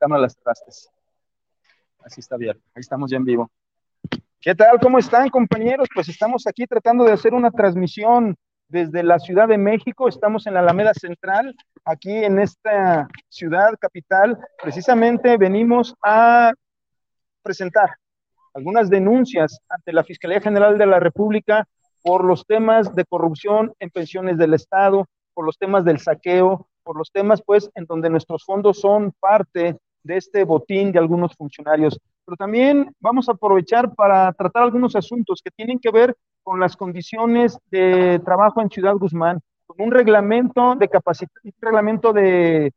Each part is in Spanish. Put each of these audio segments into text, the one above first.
cámara las trastes. Así está bien, ahí estamos ya en vivo. ¿Qué tal? ¿Cómo están, compañeros? Pues estamos aquí tratando de hacer una transmisión desde la Ciudad de México. Estamos en la Alameda Central, aquí en esta ciudad capital. Precisamente venimos a presentar algunas denuncias ante la Fiscalía General de la República por los temas de corrupción en pensiones del Estado, por los temas del saqueo, por los temas, pues, en donde nuestros fondos son parte de este botín de algunos funcionarios. Pero también vamos a aprovechar para tratar algunos asuntos que tienen que ver con las condiciones de trabajo en Ciudad Guzmán, con un reglamento de capacidad, un reglamento de,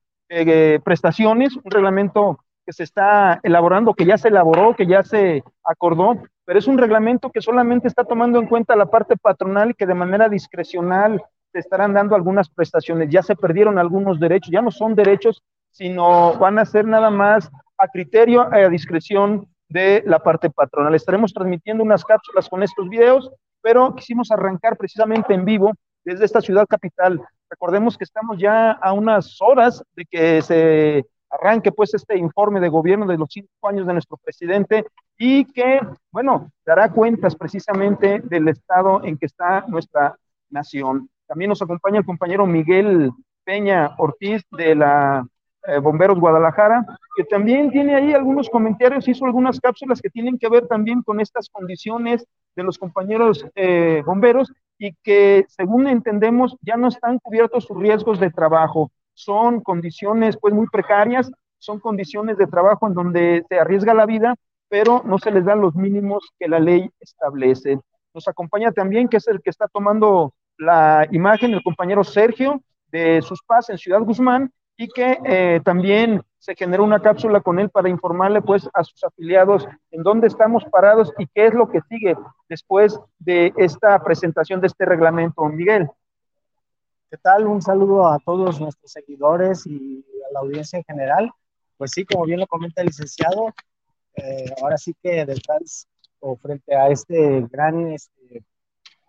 prestaciones, un reglamento que se está elaborando, que ya se elaboró, que ya se acordó, pero es un reglamento que solamente está tomando en cuenta la parte patronal y que de manera discrecional se estarán dando algunas prestaciones. Ya se perdieron algunos derechos, ya no son derechos, sino van a ser nada más a criterio a discreción de la parte patronal. Estaremos transmitiendo unas cápsulas con estos videos, pero quisimos arrancar precisamente en vivo desde esta ciudad capital. Recordemos que estamos ya a unas horas de que se arranque pues este informe de gobierno de los cinco años de nuestro presidente y que, bueno, dará cuentas precisamente del estado en que está nuestra nación. También nos acompaña el compañero Miguel Peña Ortiz de la eh, Bomberos Guadalajara, que también tiene ahí algunos comentarios, hizo algunas cápsulas que tienen que ver también con estas condiciones de los compañeros eh, bomberos y que según entendemos ya no están cubiertos sus riesgos de trabajo. Son condiciones pues muy precarias, son condiciones de trabajo en donde se arriesga la vida, pero no se les dan los mínimos que la ley establece. Nos acompaña también, que es el que está tomando la imagen, el compañero Sergio de sus pas en Ciudad Guzmán, y que eh, también se generó una cápsula con él para informarle pues a sus afiliados en dónde estamos parados y qué es lo que sigue después de esta presentación de este reglamento. Miguel. ¿Qué tal? Un saludo a todos nuestros seguidores y a la audiencia en general. Pues sí, como bien lo comenta el licenciado, eh, ahora sí que detrás o frente a este gran este,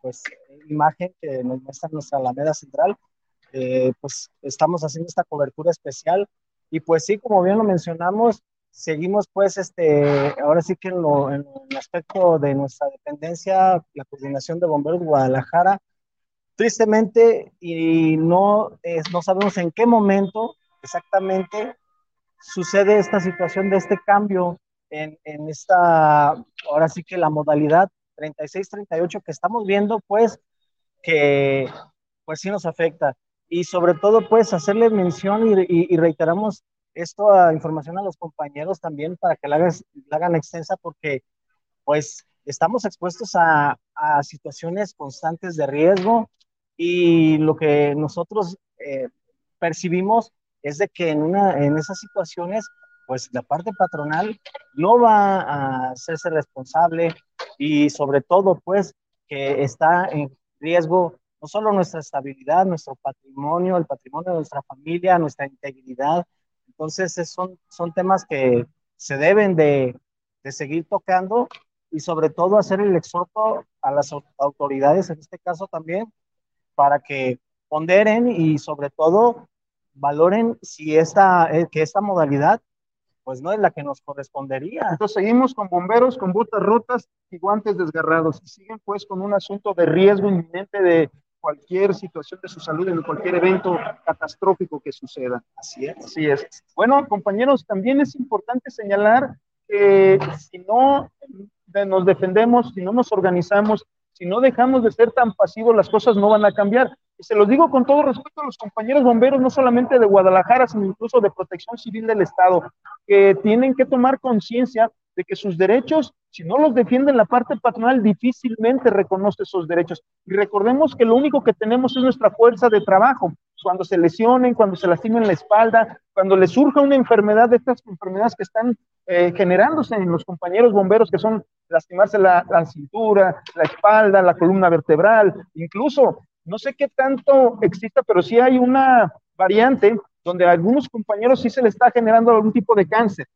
pues, imagen que nos muestra nuestra Alameda Central, eh, pues estamos haciendo esta cobertura especial. Y pues sí, como bien lo mencionamos, seguimos pues este, ahora sí que en, lo, en el aspecto de nuestra dependencia, la coordinación de bomberos de Guadalajara, tristemente y no, no sabemos en qué momento exactamente sucede esta situación de este cambio en, en esta, ahora sí que la modalidad 36-38 que estamos viendo, pues que pues sí nos afecta y sobre todo pues hacerle mención y, reiteramos esto a información a los compañeros también para que la, hagan extensa porque pues estamos expuestos a, a, situaciones constantes de riesgo y lo que nosotros eh, percibimos es de que en, una, en esas situaciones pues la parte patronal no va a hacerse responsable y sobre todo pues que está en riesgo no solo nuestra estabilidad, nuestro patrimonio, el patrimonio de nuestra familia, nuestra integridad. Entonces, son, son temas que se deben de, de seguir tocando y sobre todo hacer el exhorto a las autoridades, en este caso también, para que ponderen y sobre todo valoren si esta, eh, que esta modalidad pues no es la que nos correspondería. Entonces seguimos con bomberos con botas rotas y guantes desgarrados y siguen pues con un asunto de riesgo inminente de cualquier situación de su salud, en cualquier evento catastrófico que suceda. Así es. Así es. Bueno, compañeros, también es importante señalar que si no nos defendemos, si no nos organizamos, si no dejamos de ser tan pasivos, las cosas no van a cambiar. Y se los digo con todo respeto a los compañeros bomberos, no solamente de Guadalajara, sino incluso de Protección Civil del Estado, que tienen que tomar conciencia de que sus derechos, si no los defienden la parte patronal, difícilmente reconoce esos derechos. Y recordemos que lo único que tenemos es nuestra fuerza de trabajo. Cuando se lesionen, cuando se lastimen la espalda, cuando les surja una enfermedad de estas enfermedades que están eh, generándose en los compañeros bomberos, que son lastimarse la, cintura, la espalda, la columna vertebral, incluso, no sé qué tanto exista, pero sí hay una variante donde a algunos compañeros sí se les está generando algún tipo de cáncer.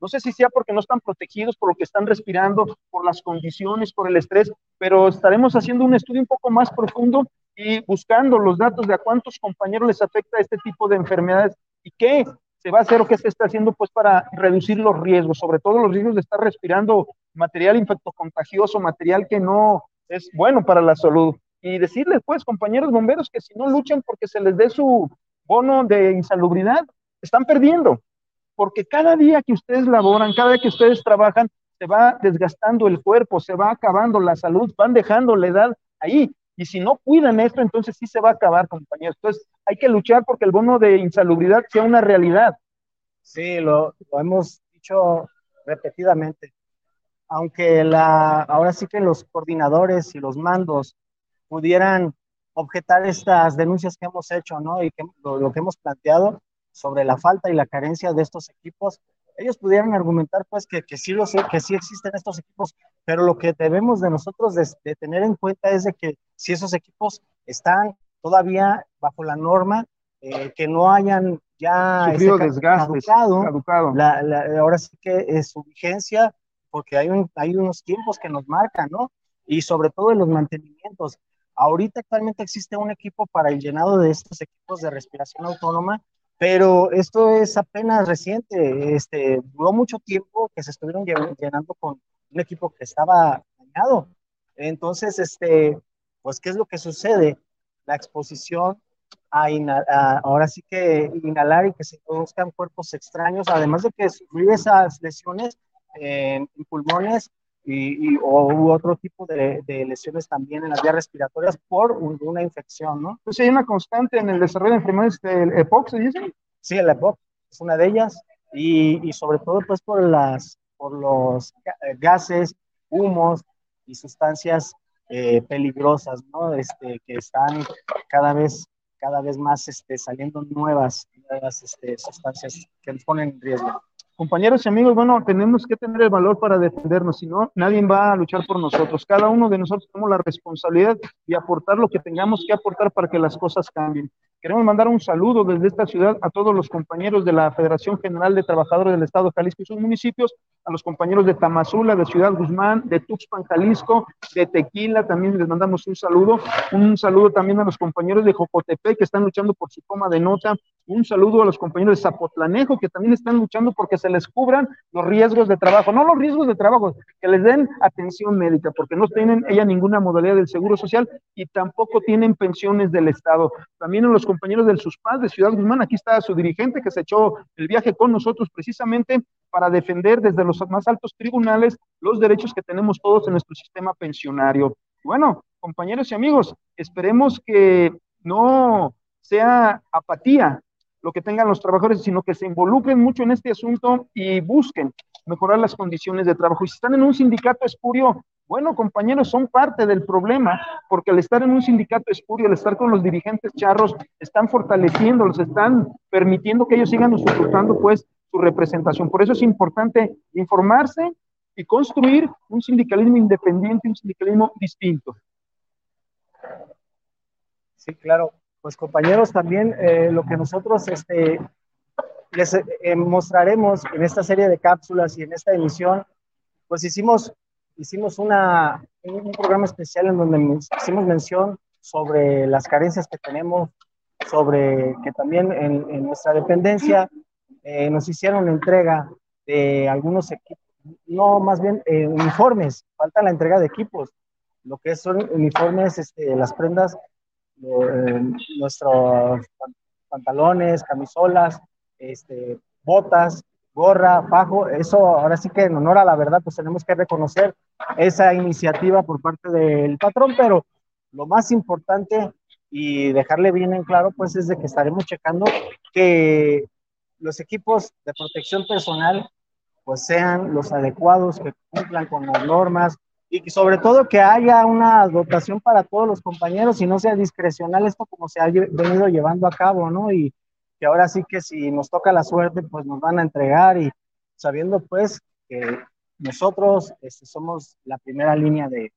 No sé si sea porque no están protegidos por lo que están respirando, por las condiciones, por el estrés, pero estaremos haciendo un estudio un poco más profundo y buscando los datos de a cuántos compañeros les afecta este tipo de enfermedades y qué se va a hacer o qué se está haciendo pues para reducir los riesgos, sobre todo los riesgos de estar respirando material infectocontagioso, material que no es bueno para la salud. Y decirles pues, compañeros bomberos, que si no luchan porque se les dé su bono de insalubridad, están perdiendo, porque cada día que ustedes laboran, cada día que ustedes trabajan, se va desgastando el cuerpo, se va acabando la salud, van dejando la edad ahí. Y si no cuidan esto, entonces sí se va a acabar, compañeros. Entonces hay que luchar porque el bono de insalubridad sea una realidad. Sí, lo, hemos dicho repetidamente. Aunque la, ahora sí que los coordinadores y los mandos pudieran objetar estas denuncias que hemos hecho, ¿no? Y que, lo, que hemos planteado sobre la falta y la carencia de estos equipos, ellos pudieran argumentar pues que, que, sí, sé que sí existen estos equipos, pero lo que debemos de nosotros de, tener en cuenta es de que si esos equipos están todavía bajo la norma, eh, que no hayan ya sufrido desgastes, caducado, La, ahora sí que es su vigencia, porque hay, un, hay unos tiempos que nos marcan, ¿no? Y sobre todo en los mantenimientos. Ahorita actualmente existe un equipo para el llenado de estos equipos de respiración autónoma, pero esto es apenas reciente, este, duró mucho tiempo que se estuvieron llenando con un equipo que estaba dañado. Entonces, este, pues, ¿qué es lo que sucede? La exposición a, ahora sí que inhalar y que se produzcan cuerpos extraños, además de que sufrir esas lesiones en, pulmones y, o otro tipo de, lesiones también en las vías respiratorias por una infección, ¿no? Pues hay una constante en el desarrollo de enfermedades del EPOC, ¿se dice? Sí, el EPOC es una de ellas y, y sobre todo pues por, las, por los gases, humos y sustancias eh, peligrosas, ¿no? Este, que están cada vez, cada vez más este, saliendo nuevas, nuevas este, sustancias que nos ponen en riesgo. Compañeros y amigos, bueno, tenemos que tener el valor para defendernos, si no, nadie va a luchar por nosotros. Cada uno de nosotros tenemos la responsabilidad de aportar lo que tengamos que aportar para que las cosas cambien. Queremos mandar un saludo desde esta ciudad a todos los compañeros de la Federación General de Trabajadores del Estado de Jalisco y sus municipios, a los compañeros de Tamazula, de Ciudad Guzmán, de Tuxpan, Jalisco, de Tequila, también les mandamos un saludo. Un saludo también a los compañeros de Jocotepec que están luchando por su toma de nota. Un saludo a los compañeros de Zapotlanejo que también están luchando porque se les cubran los riesgos de trabajo, no los riesgos de trabajo, que les den atención médica, porque no tienen ella ninguna modalidad del Seguro Social y tampoco tienen pensiones del Estado. También a los compañeros del SUSPAS de Ciudad Guzmán, aquí está su dirigente que se echó el viaje con nosotros precisamente para defender desde los más altos tribunales los derechos que tenemos todos en nuestro sistema pensionario. Bueno, compañeros y amigos, esperemos que no sea apatía lo que tengan los trabajadores, sino que se involucren mucho en este asunto y busquen mejorar las condiciones de trabajo. Y si están en un sindicato espurio, bueno, compañeros, son parte del problema, porque al estar en un sindicato espurio, al estar con los dirigentes charros, están fortaleciendo, los están permitiendo que ellos sigan disfrutando, pues, su representación. Por eso es importante informarse y construir un sindicalismo independiente, un sindicalismo distinto. Sí, claro. Pues compañeros, también eh, lo que nosotros este, les eh, mostraremos en esta serie de cápsulas y en esta emisión, pues hicimos hicimos una, un programa especial en donde hicimos mención sobre las carencias que tenemos, sobre que también en, nuestra dependencia eh, nos hicieron entrega de algunos equipos, no, más bien uniformes, falta la entrega de equipos, lo que son uniformes, este, las prendas, nuestros pantalones, camisolas, este, botas, gorra, fajo, eso ahora sí que en honor a la verdad, pues tenemos que reconocer esa iniciativa por parte del patrón, pero lo más importante y dejarle bien en claro, pues es de que estaremos checando que los equipos de protección personal pues sean los adecuados, que cumplan con las normas y sobre todo que haya una dotación para todos los compañeros y no sea discrecional esto como se ha venido llevando a cabo, ¿no? Y que ahora sí que si nos toca la suerte, pues nos van a entregar y sabiendo pues que nosotros este, somos la primera línea de,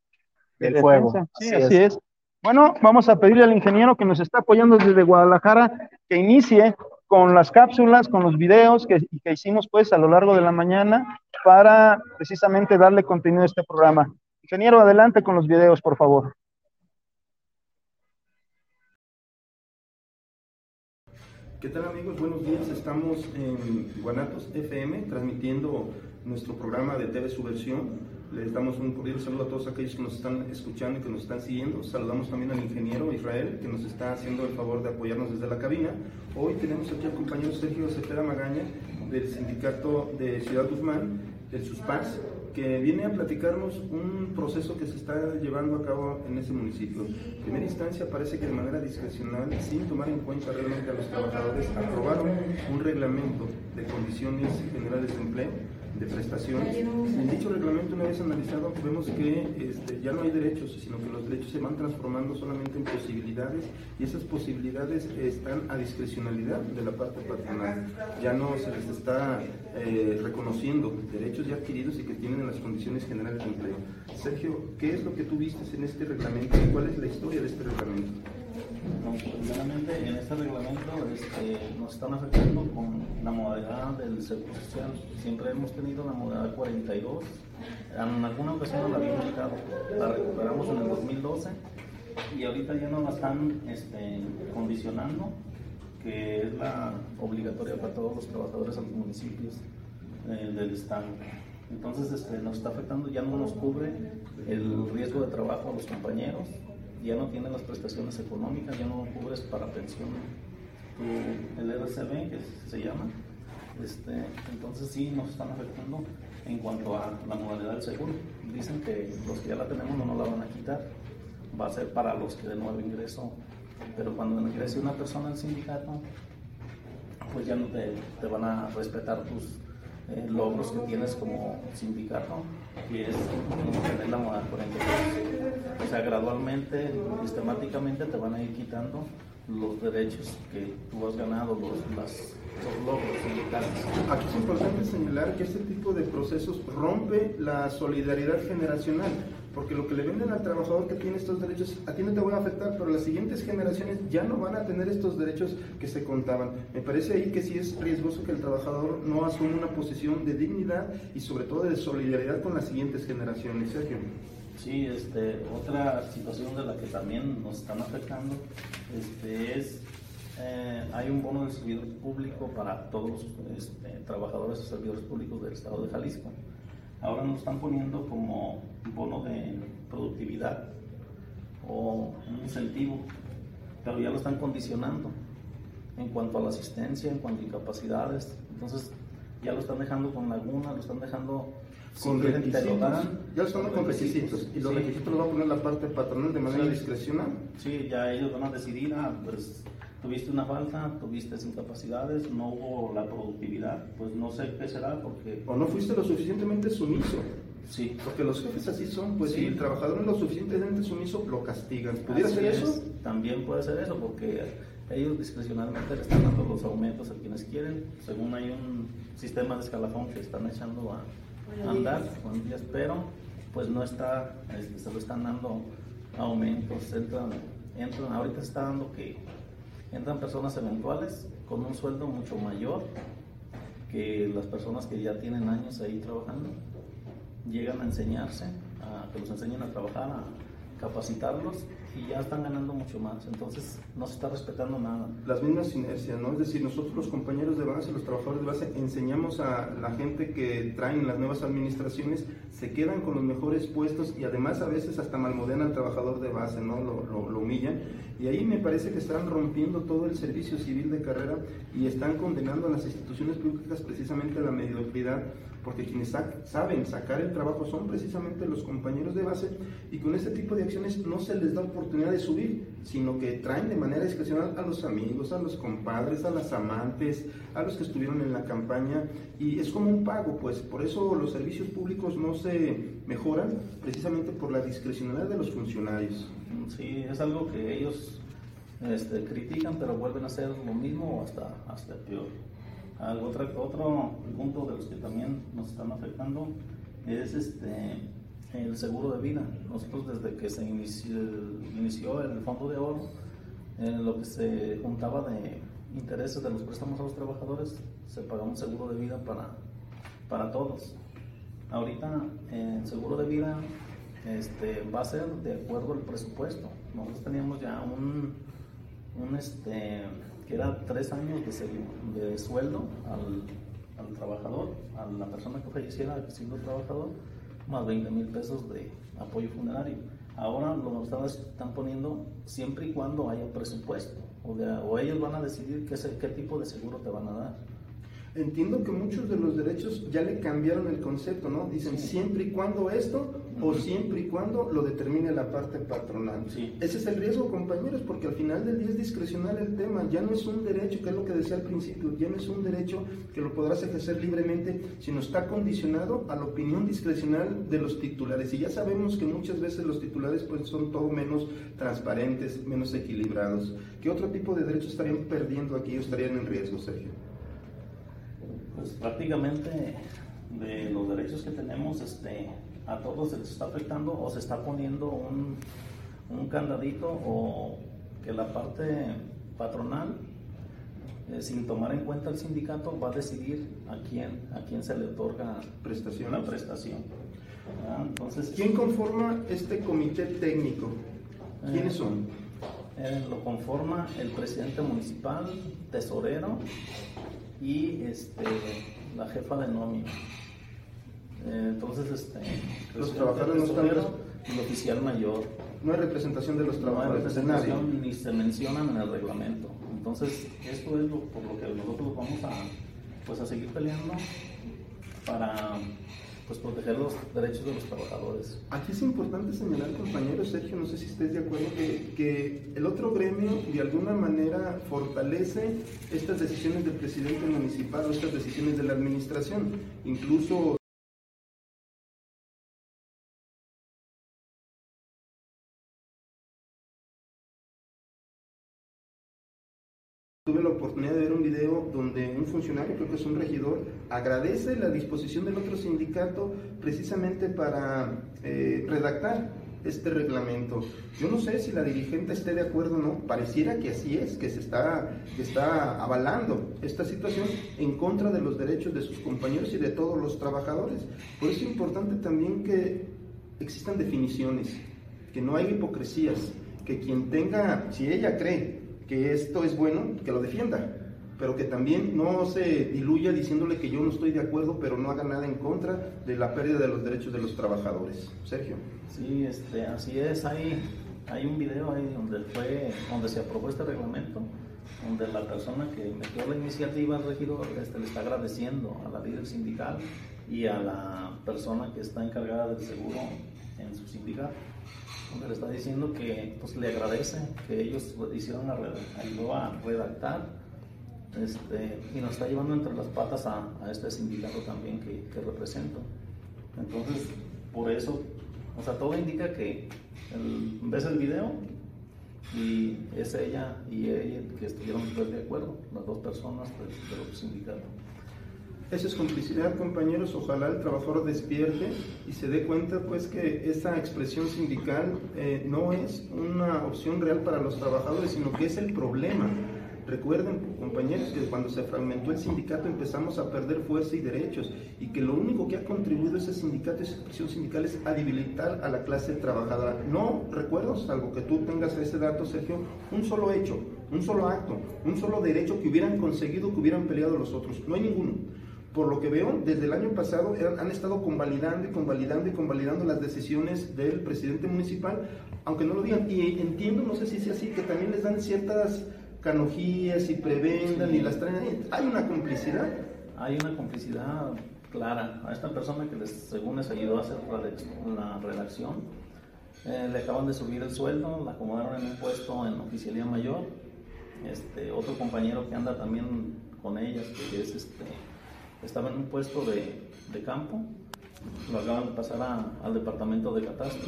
del fuego. Sí, así, es. Bueno, vamos a pedirle al ingeniero que nos está apoyando desde Guadalajara que inicie con las cápsulas, con los videos que, que hicimos pues a lo largo de la mañana para precisamente darle contenido a este programa. Ingeniero, adelante con los videos, por favor. ¿Qué tal amigos? Buenos días. Estamos en Guanatos FM transmitiendo nuestro programa de TV Subversión. Les damos un cordial saludo a todos aquellos que nos están escuchando y que nos están siguiendo. Saludamos también al ingeniero Israel que nos está haciendo el favor de apoyarnos desde la cabina. Hoy tenemos aquí al compañero Sergio Cepeda Magaña del sindicato de Ciudad Guzmán, del SUSPAS, que viene a platicarnos un proceso que se está llevando a cabo en ese municipio. En primera instancia parece que de manera discrecional, sin tomar en cuenta realmente a los trabajadores, aprobaron un reglamento de condiciones generales de empleo de prestaciones. En dicho reglamento, una vez analizado, vemos que este, ya no hay derechos, sino que los derechos se van transformando solamente en posibilidades y esas posibilidades están a discrecionalidad de la parte patronal. Ya no se les está eh, reconociendo derechos ya adquiridos y que tienen las condiciones generales de empleo. Sergio, ¿qué es lo que tú viste en este reglamento y cuál es la historia de este reglamento? Primeramente en este reglamento este, nos están afectando con la modalidad del seguro social. Siempre hemos tenido la modalidad 42. En alguna ocasión la habíamos quitado, la recuperamos en el 2012 y ahorita ya nos la están este, condicionando, que es la obligatoria para todos los trabajadores de los municipios eh, del Estado. Entonces este, nos está afectando, ya no nos cubre el riesgo de trabajo a los compañeros, ya no tiene las prestaciones económicas, ya no cubres para pensión el RCB, que se llama. Este, entonces sí nos están afectando en cuanto a la modalidad del seguro. Dicen que los que ya la tenemos no nos la van a quitar, va a ser para los que de nuevo ingreso, pero cuando ingrese una persona al sindicato, pues ya no te, te van a respetar tus eh, logros que tienes como sindicato, y es tener la moda 43. O sea, gradualmente, sistemáticamente te van a ir quitando los derechos que tú has ganado, los, las, los logros sindicales. Aquí es importante señalar que este tipo de procesos rompe la solidaridad generacional porque lo que le venden al trabajador que tiene estos derechos, a ti no te van a afectar, pero las siguientes generaciones ya no van a tener estos derechos que se contaban. Me parece ahí que sí es riesgoso que el trabajador no asuma una posición de dignidad y sobre todo de solidaridad con las siguientes generaciones. Sergio. Sí, este, otra situación de la que también nos están afectando este, es eh, hay un bono de servidor público para todos los este, trabajadores y servidores públicos del estado de Jalisco. Ahora nos están poniendo como bono de productividad o un incentivo, pero ya lo están condicionando en cuanto a la asistencia, en cuanto a incapacidades. Entonces ya lo están dejando con laguna, lo están dejando con requisitos. ya están con requisitos. Y los requisitos los va a poner la parte patronal de manera discrecional. Sí, ya ellos van a decidir, ah, pues tuviste una falta, tuviste incapacidades, no hubo la productividad, pues no sé qué será porque... O no fuiste lo suficientemente sumiso. Sí. Porque los jefes así son, pues si el trabajador no es lo suficientemente sumiso, lo castigan. ¿Pudiera ser eso? También puede ser eso, porque ellos discrecionalmente le están dando los aumentos a quienes quieren, según hay un sistema de escalafón que están echando a andar, pero pues no está, este, se lo están dando aumentos, entran, entran, ahorita se está dando que entran personas eventuales con un sueldo mucho mayor que las personas que ya tienen años ahí trabajando. Llegan a enseñarse, a que los enseñen a trabajar, a capacitarlos y ya están ganando mucho más. Entonces no se está respetando nada. Las mismas inercias, ¿no? Es decir, nosotros los compañeros de base, los trabajadores de base, enseñamos a la gente que traen las nuevas administraciones, se quedan con los mejores puestos y además a veces hasta malmodean al trabajador de base, ¿no? Lo, lo, humillan. Y ahí me parece que están rompiendo todo el servicio civil de carrera y están condenando a las instituciones públicas precisamente a la mediocridad porque quienes saben sacar el trabajo son precisamente los compañeros de base y con este tipo de acciones no se les da oportunidad de subir, sino que traen de manera discrecional a los amigos, a los compadres, a las amantes, a los que estuvieron en la campaña y es como un pago, pues por eso los servicios públicos no se mejoran precisamente por la discrecionalidad de los funcionarios. Sí, es algo que ellos este, critican pero vuelven a hacer lo mismo o hasta, hasta peor. Otro, punto de los que también nos están afectando es este, el seguro de vida. Nosotros desde que se inició, inició el fondo de oro, en lo que se juntaba de intereses de los préstamos a los trabajadores, se pagaba un seguro de vida para, para todos. Ahorita el seguro de vida este, va a ser de acuerdo al presupuesto. Nosotros teníamos ya un, un este, que era tres años de, de sueldo al, al, trabajador, a la persona que falleciera siendo trabajador, más 20 mil pesos de apoyo funerario. Ahora lo están poniendo siempre y cuando haya presupuesto, o, o ellos van a decidir qué, qué tipo de seguro te van a dar. Entiendo que muchos de los derechos ya le cambiaron el concepto, ¿no? Dicen siempre y cuando esto o siempre y cuando lo determine la parte patronal. Ese es el riesgo, compañeros, porque al final del día es discrecional el tema, ya no es un derecho, que es lo que decía al principio, ya no es un derecho que lo podrás ejercer libremente, sino está condicionado a la opinión discrecional de los titulares. Y ya sabemos que muchas veces los titulares pues son todo menos transparentes, menos equilibrados. ¿Qué otro tipo de derechos estarían perdiendo aquí o estarían en riesgo, Sergio? Pues prácticamente de los derechos que tenemos, este, a todos se les está afectando o se está poniendo un, un candadito o que la parte patronal, eh, sin tomar en cuenta el sindicato, va a decidir a quién, a quién se le otorga prestación. la prestación. Ah, entonces, ¿Quién conforma este comité técnico? ¿Quiénes son? Eh, lo conforma el presidente municipal, tesorero, y este, la jefa de nómina. Eh, entonces, este, los trabajadores no están. El oficial mayor. No hay representación de los trabajadores. No hay ni se mencionan en el reglamento. Entonces, esto es lo, por lo que nosotros vamos a, pues, a seguir peleando para pues proteger los derechos de los trabajadores. Aquí es importante señalar, compañero Sergio, no sé si estés de acuerdo, que, que el otro gremio de alguna manera fortalece estas decisiones del presidente municipal o estas decisiones de la administración. Incluso Tuve la oportunidad de ver un video donde un funcionario, creo que es un regidor, agradece la disposición del otro sindicato precisamente para eh, redactar este reglamento. Yo no sé si la dirigente esté de acuerdo o no, pareciera que así es, que se está, que está avalando esta situación en contra de los derechos de sus compañeros y de todos los trabajadores. Por eso es importante también que existan definiciones, que no haya hipocresías, que quien tenga, si ella cree que esto es bueno, que lo defienda, pero que también no se diluya diciéndole que yo no estoy de acuerdo, pero no haga nada en contra de la pérdida de los derechos de los trabajadores. Sergio. Sí, este, así es. Hay, hay un video ahí donde fue, donde se aprobó este reglamento, donde la persona que metió la iniciativa al regidor este, le está agradeciendo a la líder sindical y a la persona que está encargada del seguro en su sindicato le está diciendo que pues, le agradece que ellos hicieron la, ayudó a redactar este, y nos está llevando entre las patas a, a este sindicato también que, que, represento. Entonces, por eso, o sea, todo indica que ves el video y es ella y ella que estuvieron pues, de acuerdo, las dos personas del, del sindicato. Esa es complicidad, compañeros. Ojalá el trabajador despierte y se dé cuenta, pues, que esa expresión sindical eh, no es una opción real para los trabajadores, sino que es el problema. Recuerden, compañeros, que cuando se fragmentó el sindicato empezamos a perder fuerza y derechos y que lo único que ha contribuido ese sindicato, esa expresión sindical es a debilitar a la clase trabajadora. No recuerdo, salvo que tú tengas ese dato, Sergio, un solo hecho, un solo acto, un solo derecho que hubieran conseguido, que hubieran peleado los otros. No hay ninguno por lo que veo, desde el año pasado han estado convalidando y convalidando y convalidando las decisiones del presidente municipal, aunque no lo digan. Y entiendo, no sé si es así, que también les dan ciertas canojías y prebendan y las traen. ¿Hay una complicidad? Hay una complicidad clara. A esta persona que les, según les ayudó a hacer la redacción, eh, le acaban de subir el sueldo, la acomodaron en un puesto en oficialía mayor. Este, otro compañero que anda también con ellas, que es este, estaba en un puesto de, de campo, lo acaban de pasar al departamento de catastro.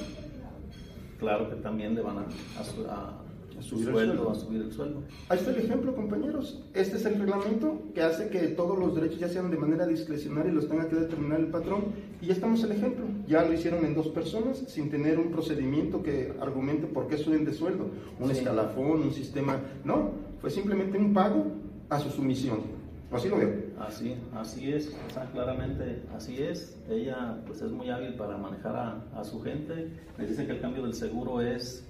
Claro que también le van a, a, subir, el sueldo, a subir el sueldo. Ahí está el ejemplo, compañeros. Este es el reglamento que hace que todos los derechos ya sean de manera discrecional y los tenga que determinar el patrón. Y ya estamos el ejemplo. Ya lo hicieron en dos personas sin tener un procedimiento que argumente por qué suben de sueldo. Un escalafón, un sistema. No, fue simplemente un pago a su sumisión. Así lo veo. Así, así es, o sea, claramente así es. Ella pues es muy hábil para manejar a, a, su gente. Me dice que el cambio del seguro es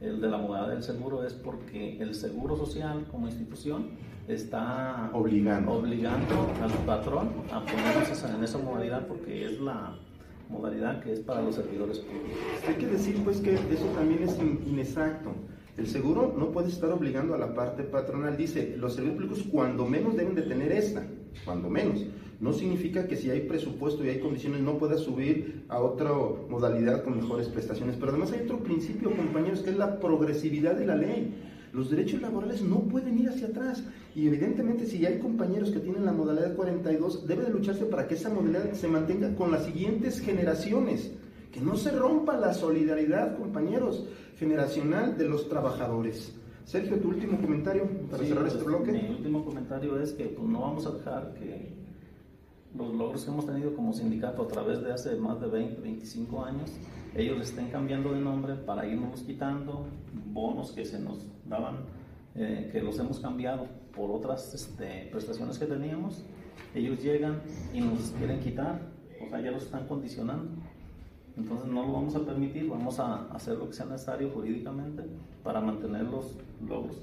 el de la modalidad del seguro es porque el seguro social como institución está obligando, obligando al patrón a ponernos en esa modalidad porque es la modalidad que es para los servidores públicos. Hay que decir pues que eso también es inexacto. El seguro no puede estar obligando a la parte patronal. Dice, los servidores públicos cuando menos deben de tener esta, cuando menos. No significa que si hay presupuesto y hay condiciones no pueda subir a otra modalidad con mejores prestaciones. Pero además hay otro principio, compañeros, que es la progresividad de la ley. Los derechos laborales no pueden ir hacia atrás. Y evidentemente si hay compañeros que tienen la modalidad 42, debe de lucharse para que esa modalidad se mantenga con las siguientes generaciones. Que no se rompa la solidaridad, compañeros, generacional de los trabajadores. Sergio, tu último comentario para cerrar este pues, bloque. Mi último comentario es que pues, no vamos a dejar que los logros que hemos tenido como sindicato a través de hace más de 20, 25 años, ellos estén cambiando de nombre para irnos quitando bonos que se nos daban, eh, que los hemos cambiado por otras este, prestaciones que teníamos. Ellos llegan y nos quieren quitar, o sea, ya los están condicionando. Entonces no lo vamos a permitir, vamos a hacer lo que sea necesario jurídicamente para mantener los logros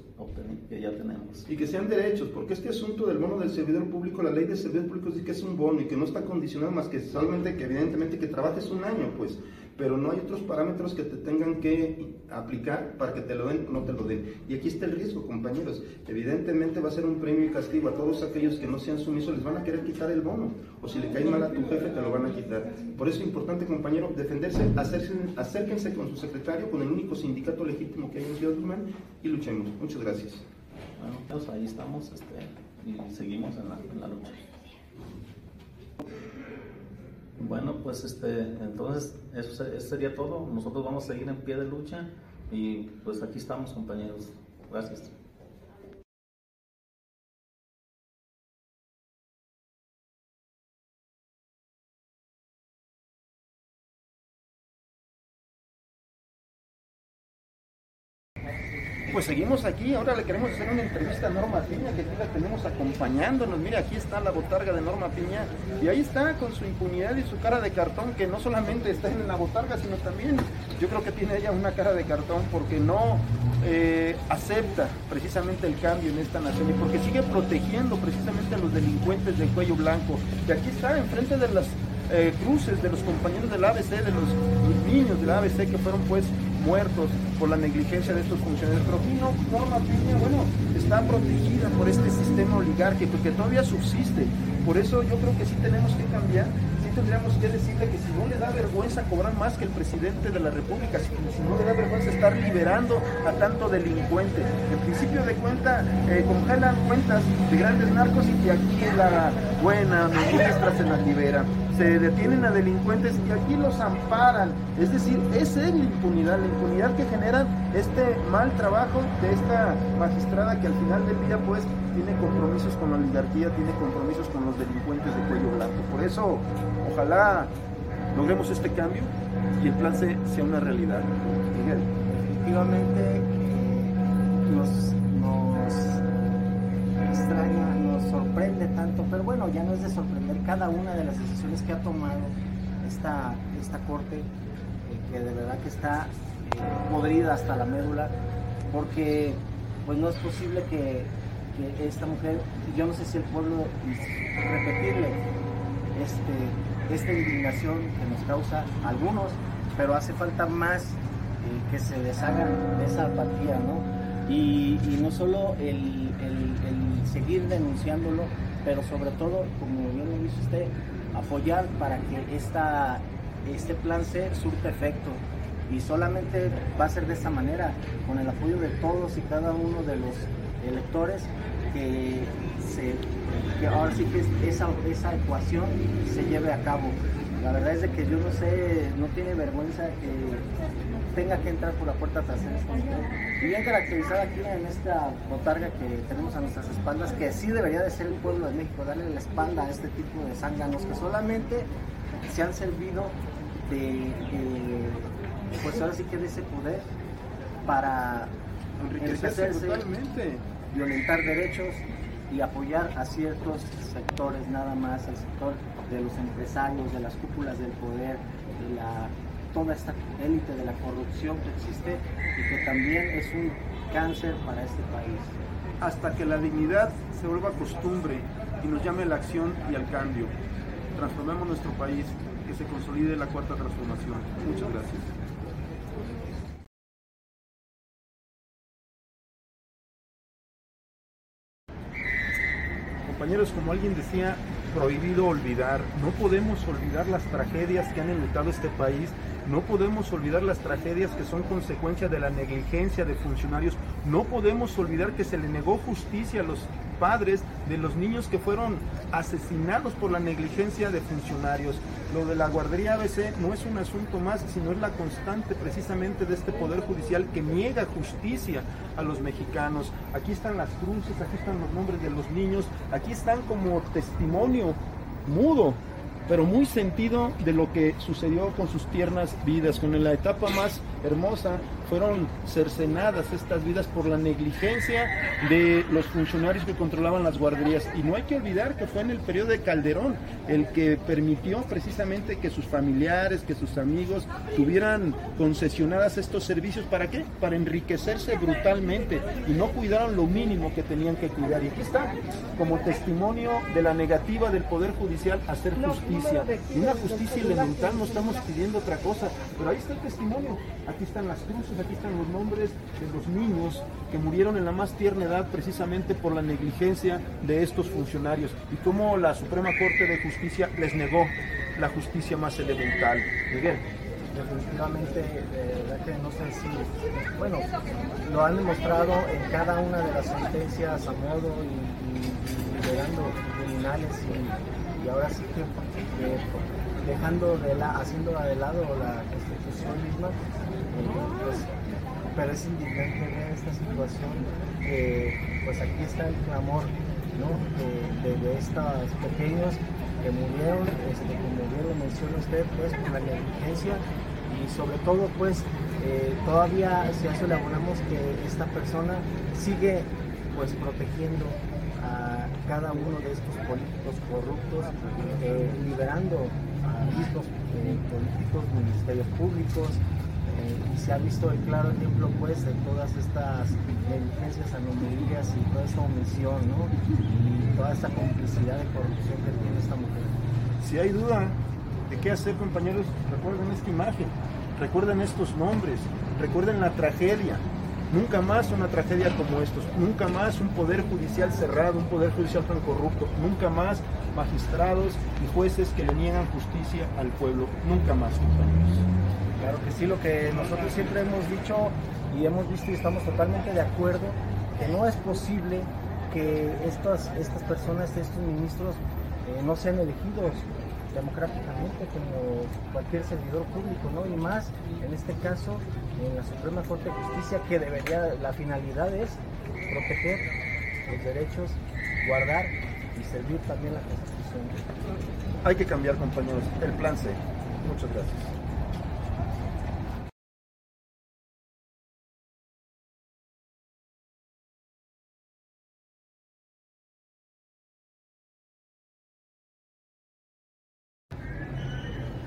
que ya tenemos. Y que sean derechos, porque este asunto del bono del servidor público, la ley de servidor público dice que es un bono y que no está condicionado más que solamente que evidentemente que trabajes un año, pues pero no hay otros parámetros que te tengan que aplicar para que te lo den o no te lo den. Y aquí está el riesgo, compañeros. Evidentemente va a ser un premio y castigo a todos aquellos que no sean sumisos, les van a querer quitar el bono. O si le cae mal a tu jefe, te lo van a quitar. Por eso es importante, compañero, defenderse, hacerse, acérquense con su secretario, con el único sindicato legítimo que hay en Ciudad y luchemos. Muchas gracias. Bueno, pues ahí estamos este, y seguimos en la, en la lucha. Bueno, pues este, entonces eso, sería todo. Nosotros vamos a seguir en pie de lucha y pues aquí estamos compañeros. Gracias. Pues seguimos aquí. Ahora le queremos hacer una entrevista a Norma Piña, que aquí la tenemos acompañándonos. Mire, aquí está la botarga de Norma Piña. Y ahí está con su impunidad y su cara de cartón, que no solamente está en la botarga, sino también yo creo que tiene ella una cara de cartón porque no eh, acepta precisamente el cambio en esta nación y porque sigue protegiendo precisamente a los delincuentes de cuello blanco. Y aquí está, enfrente de las eh, cruces de los compañeros del ABC, de los niños del ABC que fueron pues muertos por la negligencia de estos funcionarios. Pero aquí no, Norma Piña, bueno, está protegida por este sistema oligárquico que todavía subsiste. Por eso yo creo que sí tenemos que cambiar tendríamos que decirle que si no le da vergüenza cobrar más que el presidente de la República, si, no le da vergüenza estar liberando a tanto delincuente. En principio de cuenta, eh, congelan cuentas de grandes narcos y que aquí la buena ministra se las libera. Se detienen a delincuentes y aquí los amparan. Es decir, esa es la impunidad, la impunidad que generan este mal trabajo de esta magistrada que al final del día pues tiene compromisos con la oligarquía, tiene compromisos con los delincuentes de cuello blanco. Por eso, ojalá logremos este cambio y el plan sea una realidad. Miguel. Efectivamente, nos, nos extraña, sorprende tanto, pero bueno, ya no es de sorprender cada una de las decisiones que ha tomado esta, esta corte, eh, que de verdad que está eh, podrida hasta la médula, porque pues no es posible que que esta mujer, yo no sé si el pueblo repetirle este, esta indignación que nos causa algunos, pero hace falta más eh, que se deshagan de esa apatía, ¿no? Y, no solo el, seguir denunciándolo, pero sobre todo, como bien lo dice usted, apoyar para que esta, este plan se surte efecto. Y solamente va a ser de esa manera, con el apoyo de todos y cada uno de los electores que, que ahora sí que esa, esa ecuación se lleve a cabo. La verdad es de que yo no sé, no tiene vergüenza que tenga que entrar por la puerta trasera. Y bien caracterizada aquí en esta botarga que tenemos a nuestras espaldas, que sí debería de ser el pueblo de México, darle la espalda a este tipo de zánganos que solamente se han servido de, pues ahora sí que de ese poder para enriquecerse totalmente violentar derechos y apoyar a ciertos sectores nada más, el sector de los empresarios, de las cúpulas del poder, de la toda esta élite de la corrupción que existe y que también es un cáncer para este país. Hasta que la dignidad se vuelva costumbre y nos llame a la acción y al cambio. Transformemos nuestro país, que se consolide la cuarta transformación. Muchas gracias. Compañeros, como alguien decía, prohibido olvidar. No podemos olvidar las tragedias que han enlutado este país. No podemos olvidar las tragedias que son consecuencia de la negligencia de funcionarios. No podemos olvidar que se le negó justicia a los padres de los niños que fueron asesinados por la negligencia de funcionarios. Lo de la guardería ABC no es un asunto más, sino es la constante precisamente de este Poder Judicial que niega justicia a los mexicanos. Aquí están las cruces, aquí están los nombres de los niños, aquí están como testimonio mudo pero muy sentido de lo que sucedió con sus tiernas vidas, con la etapa más hermosa fueron cercenadas estas vidas por la negligencia de los funcionarios que controlaban las guarderías. Y no hay que olvidar que fue en el periodo de Calderón el que permitió precisamente que sus familiares, que sus amigos tuvieran concesionadas estos servicios. ¿Para qué? Para enriquecerse brutalmente y no cuidaron lo mínimo que tenían que cuidar. Y aquí está como testimonio de la negativa del Poder Judicial a hacer justicia. Una justicia elemental, no estamos pidiendo otra cosa, pero ahí está el testimonio. Aquí están las cruces aquí están los nombres de los niños que murieron en la más tierna edad precisamente por la negligencia de estos funcionarios y cómo la Suprema Corte de Justicia les negó la justicia más elemental. Miguel. Definitivamente, verdad que no sé si, bueno, lo han demostrado en cada una de las sentencias a modo y, liberando criminales y, ahora sí que eh, dejando de la, haciendo de lado la constitución misma pero es indignante ver esta situación que pues aquí está el clamor de, estos pequeños que murieron, este, como bien lo menciona usted, pues por la negligencia y sobre todo pues eh, todavía si eso le abonamos que esta persona sigue pues protegiendo a cada uno de estos políticos corruptos, eh, liberando a estos eh, políticos, ministerios públicos, y se ha visto el claro ejemplo pues de todas estas negligencias, anomalías y toda esta omisión ¿no? y toda esta complicidad de corrupción que tiene esta mujer. Si hay duda de qué hacer compañeros, recuerden esta imagen, recuerden estos nombres, recuerden la tragedia. Nunca más una tragedia como estos, nunca más un poder judicial cerrado, un poder judicial tan corrupto, nunca más magistrados y jueces que le niegan justicia al pueblo, nunca más compañeros. Claro que sí, lo que nosotros siempre hemos dicho y hemos visto y estamos totalmente de acuerdo, que no es posible que estas, estas personas, estos ministros, eh, no sean elegidos democráticamente como cualquier servidor público, ¿no? Y más, en este caso, en la Suprema Corte de Justicia, que debería, la finalidad es proteger los derechos, guardar y servir también la Constitución. Hay que cambiar, compañeros, el plan C. Muchas gracias.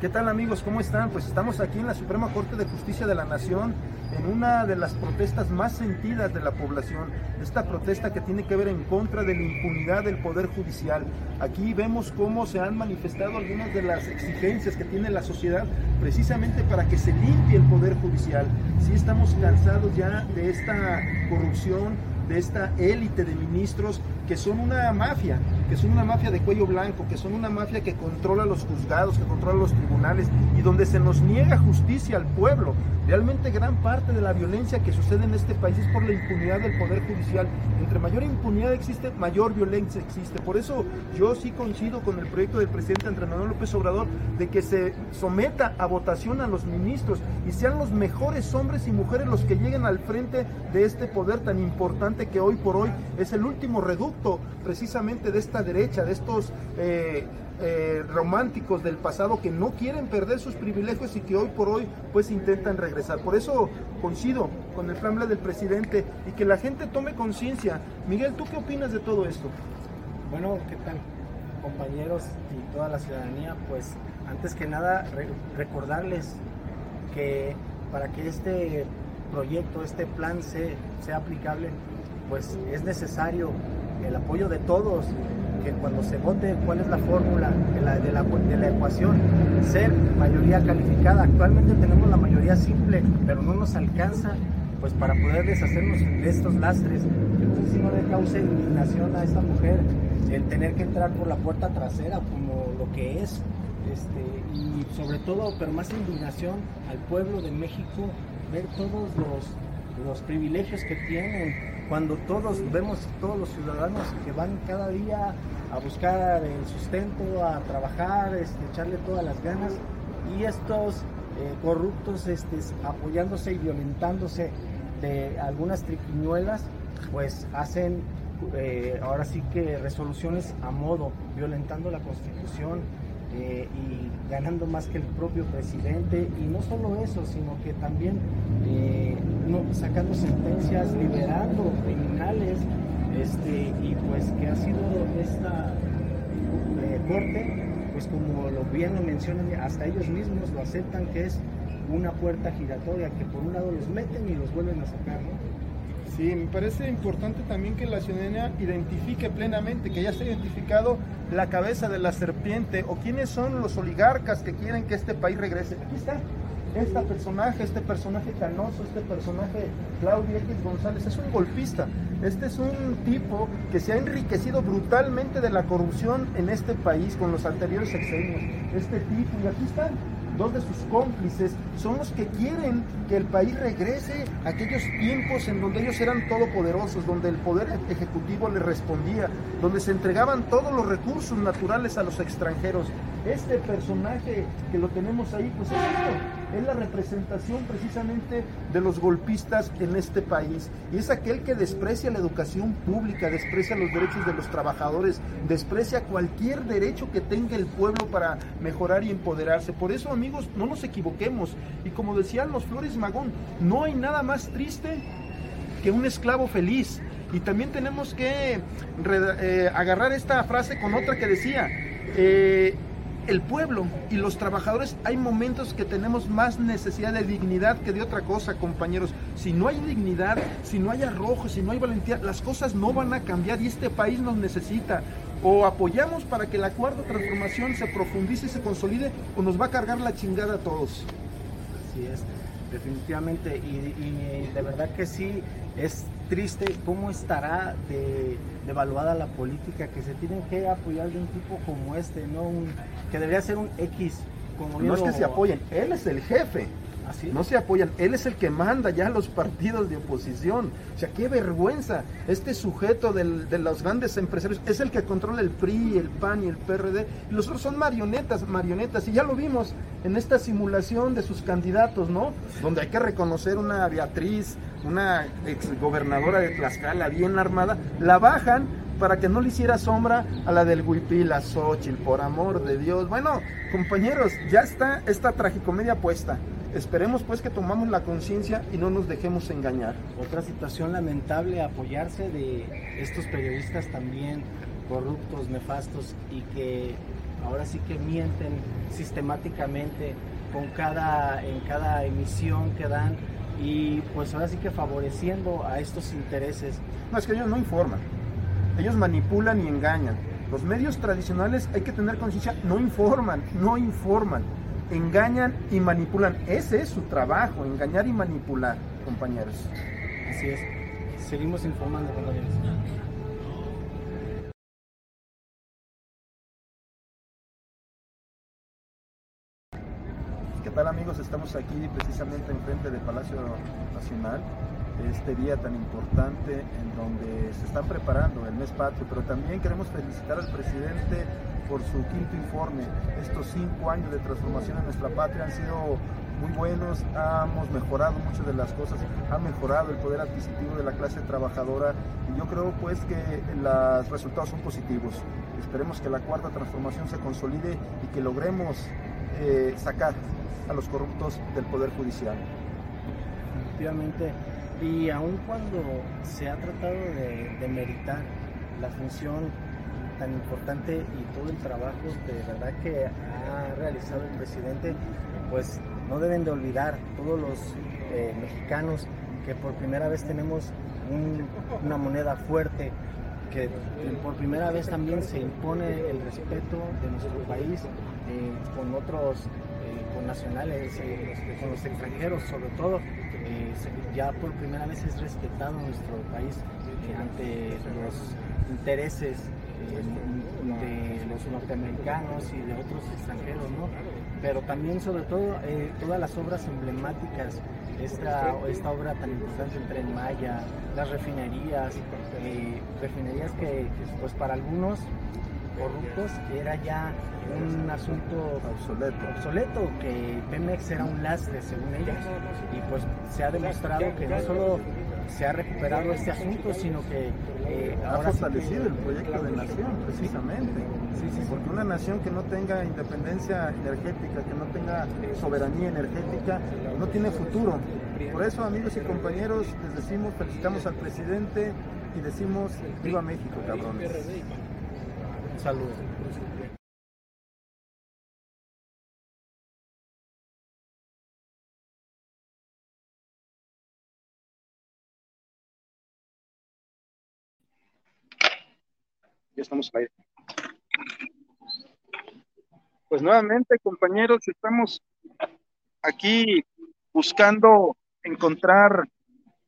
¿Qué tal amigos? ¿Cómo están? Pues estamos aquí en la Suprema Corte de Justicia de la Nación en una de las protestas más sentidas de la población, esta protesta que tiene que ver en contra de la impunidad del Poder Judicial. Aquí vemos cómo se han manifestado algunas de las exigencias que tiene la sociedad precisamente para que se limpie el Poder Judicial. Sí estamos cansados ya de esta corrupción, de esta élite de ministros que son una mafia, que son una mafia de cuello blanco, que son una mafia que controla los juzgados, que controla los tribunales y donde se nos niega justicia al pueblo. Realmente gran parte de la violencia que sucede en este país es por la impunidad del Poder Judicial. Entre mayor impunidad existe, mayor violencia existe. Por eso yo sí coincido con el proyecto del presidente Andrés Manuel López Obrador de que se someta a votación a los ministros y sean los mejores hombres y mujeres los que lleguen al frente de este poder tan importante que hoy por hoy es el último reducto precisamente de derecha, de estos... Eh, eh, románticos del pasado que no quieren perder sus privilegios y que hoy por hoy pues intentan regresar. Por eso coincido con el plan del presidente y que la gente tome conciencia. Miguel, ¿tú qué opinas de todo esto? Bueno, ¿qué tal compañeros y toda la ciudadanía? Pues antes que nada recordarles que para que este proyecto, este plan sea aplicable, pues es necesario el apoyo de todos, que cuando se vote cuál es la fórmula de la, de la, ecuación, ser mayoría calificada. Actualmente tenemos la mayoría simple, pero no nos alcanza pues para poder deshacernos de estos lastres. Entonces si no le causa indignación a esta mujer el tener que entrar por la puerta trasera como lo que es. Este, y sobre todo, pero más indignación al pueblo de México, ver todos los, los privilegios que tienen, cuando todos vemos todos los ciudadanos que van cada día a buscar el sustento, a trabajar, este, echarle todas las ganas y estos eh, corruptos este, apoyándose y violentándose de algunas triquiñuelas, pues hacen eh, ahora sí que resoluciones a modo, violentando la constitución, eh, y ganando más que el propio presidente. Y no solo eso, sino que también sacando sentencias, liberando criminales, este, y pues que ha sido esta eh, corte, pues como lo bien lo mencionan, hasta ellos mismos lo aceptan que es una puerta giratoria, que por un lado los meten y los vuelven a sacar. Sí, me parece importante también que la ciudadanía identifique plenamente, que ya se ha identificado la cabeza de la serpiente o quiénes son los oligarcas que quieren que este país regrese. Aquí está, este personaje, este personaje canoso, este personaje Claudio X González, es un golpista. Este es un tipo que se ha enriquecido brutalmente de la corrupción en este país con los anteriores sexenios. Este tipo, y aquí están, dos de sus cómplices son los que quieren que el país regrese a aquellos tiempos en donde ellos eran todopoderosos, donde el poder ejecutivo le respondía, donde se entregaban todos los recursos naturales a los extranjeros. Este personaje que lo tenemos ahí, pues es esto, es la representación precisamente de los golpistas en este país. Y es aquel que desprecia la educación pública, desprecia los derechos de los trabajadores, desprecia cualquier derecho que tenga el pueblo para mejorar y empoderarse. Por eso, amigos, no nos equivoquemos. Y como decían los Flores Magón, no hay nada más triste que un esclavo feliz. Y también tenemos que eh, agarrar esta frase con otra que decía, eh, el pueblo y los trabajadores hay momentos que tenemos más necesidad de dignidad que de otra cosa, compañeros. Si no hay dignidad, si no hay arrojo, si no hay valentía, las cosas no van a cambiar y este país nos necesita. O apoyamos para que la cuarta transformación se profundice y se consolide o nos va a cargar la chingada a todos. Así es, definitivamente. Y, de verdad que sí, es triste cómo estará de, devaluada la política, que se tienen que apoyar de un tipo como este, no un, que debería ser un X. Como no es que se apoyen, él es el jefe. No se apoyan. Él es el que manda ya los partidos de oposición. O sea, qué vergüenza. Este sujeto de los grandes empresarios es el que controla el PRI, el PAN y el PRD. Y los otros son marionetas, marionetas. Y ya lo vimos en esta simulación de sus candidatos, ¿no? Donde hay que reconocer una Beatriz, una exgobernadora de Tlaxcala bien armada. La bajan para que no le hiciera sombra a la del Huipila, Xochitl, por amor de Dios. Bueno, compañeros, ya está esta tragicomedia puesta. Esperemos pues que tomamos la conciencia y no nos dejemos engañar. Otra situación lamentable, apoyarse de estos periodistas también corruptos, nefastos y que ahora sí que mienten sistemáticamente con cada, en cada emisión que dan y pues ahora sí que favoreciendo a estos intereses. No, es que ellos no informan, ellos manipulan y engañan. Los medios tradicionales, hay que tener conciencia, no informan, no informan engañan y manipulan. Ese es su trabajo, engañar y manipular, compañeros. Así es. Seguimos informando, compañeros. ¿Qué tal amigos? Estamos aquí precisamente enfrente del Palacio Nacional, este día tan importante en donde se están preparando el mes patrio, pero también queremos felicitar al presidente por su quinto informe. Estos cinco años de transformación en nuestra patria han sido muy buenos, hemos mejorado muchas de las cosas, ha mejorado el poder adquisitivo de la clase trabajadora y yo creo pues que los resultados son positivos. Esperemos que la cuarta transformación se consolide y que logremos eh, sacar a los corruptos del poder judicial. Efectivamente, y aun cuando se ha tratado de, de meritar la función tan importante y todo el trabajo de verdad que ha realizado el presidente, pues no deben de olvidar todos los eh, mexicanos que por primera vez tenemos una moneda fuerte, que por primera vez también se impone el respeto de nuestro país eh, con otros, eh, con nacionales, con los extranjeros sobre todo. Ya por primera vez es respetado nuestro país ante los intereses de los norteamericanos y de otros extranjeros, ¿no? Pero también, sobre todo, eh, todas las obras emblemáticas, esta, esta obra tan importante en Tren Maya, las refinerías, eh, refinerías que, pues para algunos corruptos era ya un asunto obsoleto. obsoleto, que Pemex era un lastre según ellos. Y pues se ha demostrado que no solo se ha recuperado este asunto, sino que eh, ha fortalecido el proyecto de nación, precisamente. Porque una nación que no tenga independencia energética, que no tenga soberanía energética, no tiene futuro. Por eso, amigos y compañeros, les decimos, felicitamos al presidente y decimos, viva México, cabrones. Saludos. estamos ahí. Pues nuevamente, compañeros, estamos aquí buscando encontrar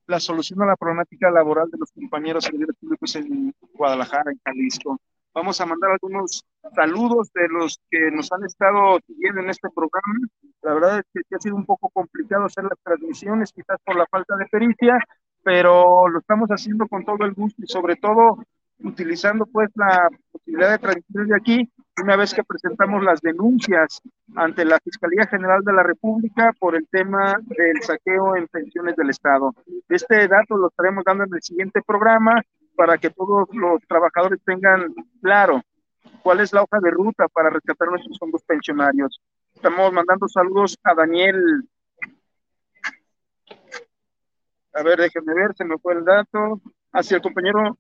la solución a la problemática laboral de los compañeros servidores públicos en Guadalajara, en Jalisco. Vamos a mandar algunos saludos de los que nos han estado siguiendo en este programa. La verdad es que ha sido un poco complicado hacer las transmisiones, quizás por la falta de pericia, pero lo estamos haciendo con todo el gusto y sobre todo utilizando pues la posibilidad de transmitir de aquí una vez que presentamos las denuncias ante la Fiscalía General de la República por el tema del saqueo en pensiones del Estado. Este dato lo estaremos dando en el siguiente programa para que todos los trabajadores tengan claro cuál es la hoja de ruta para rescatar nuestros fondos pensionarios. Estamos mandando saludos a Daniel. A ver, déjenme ver, se me fue el dato. Hacia el compañero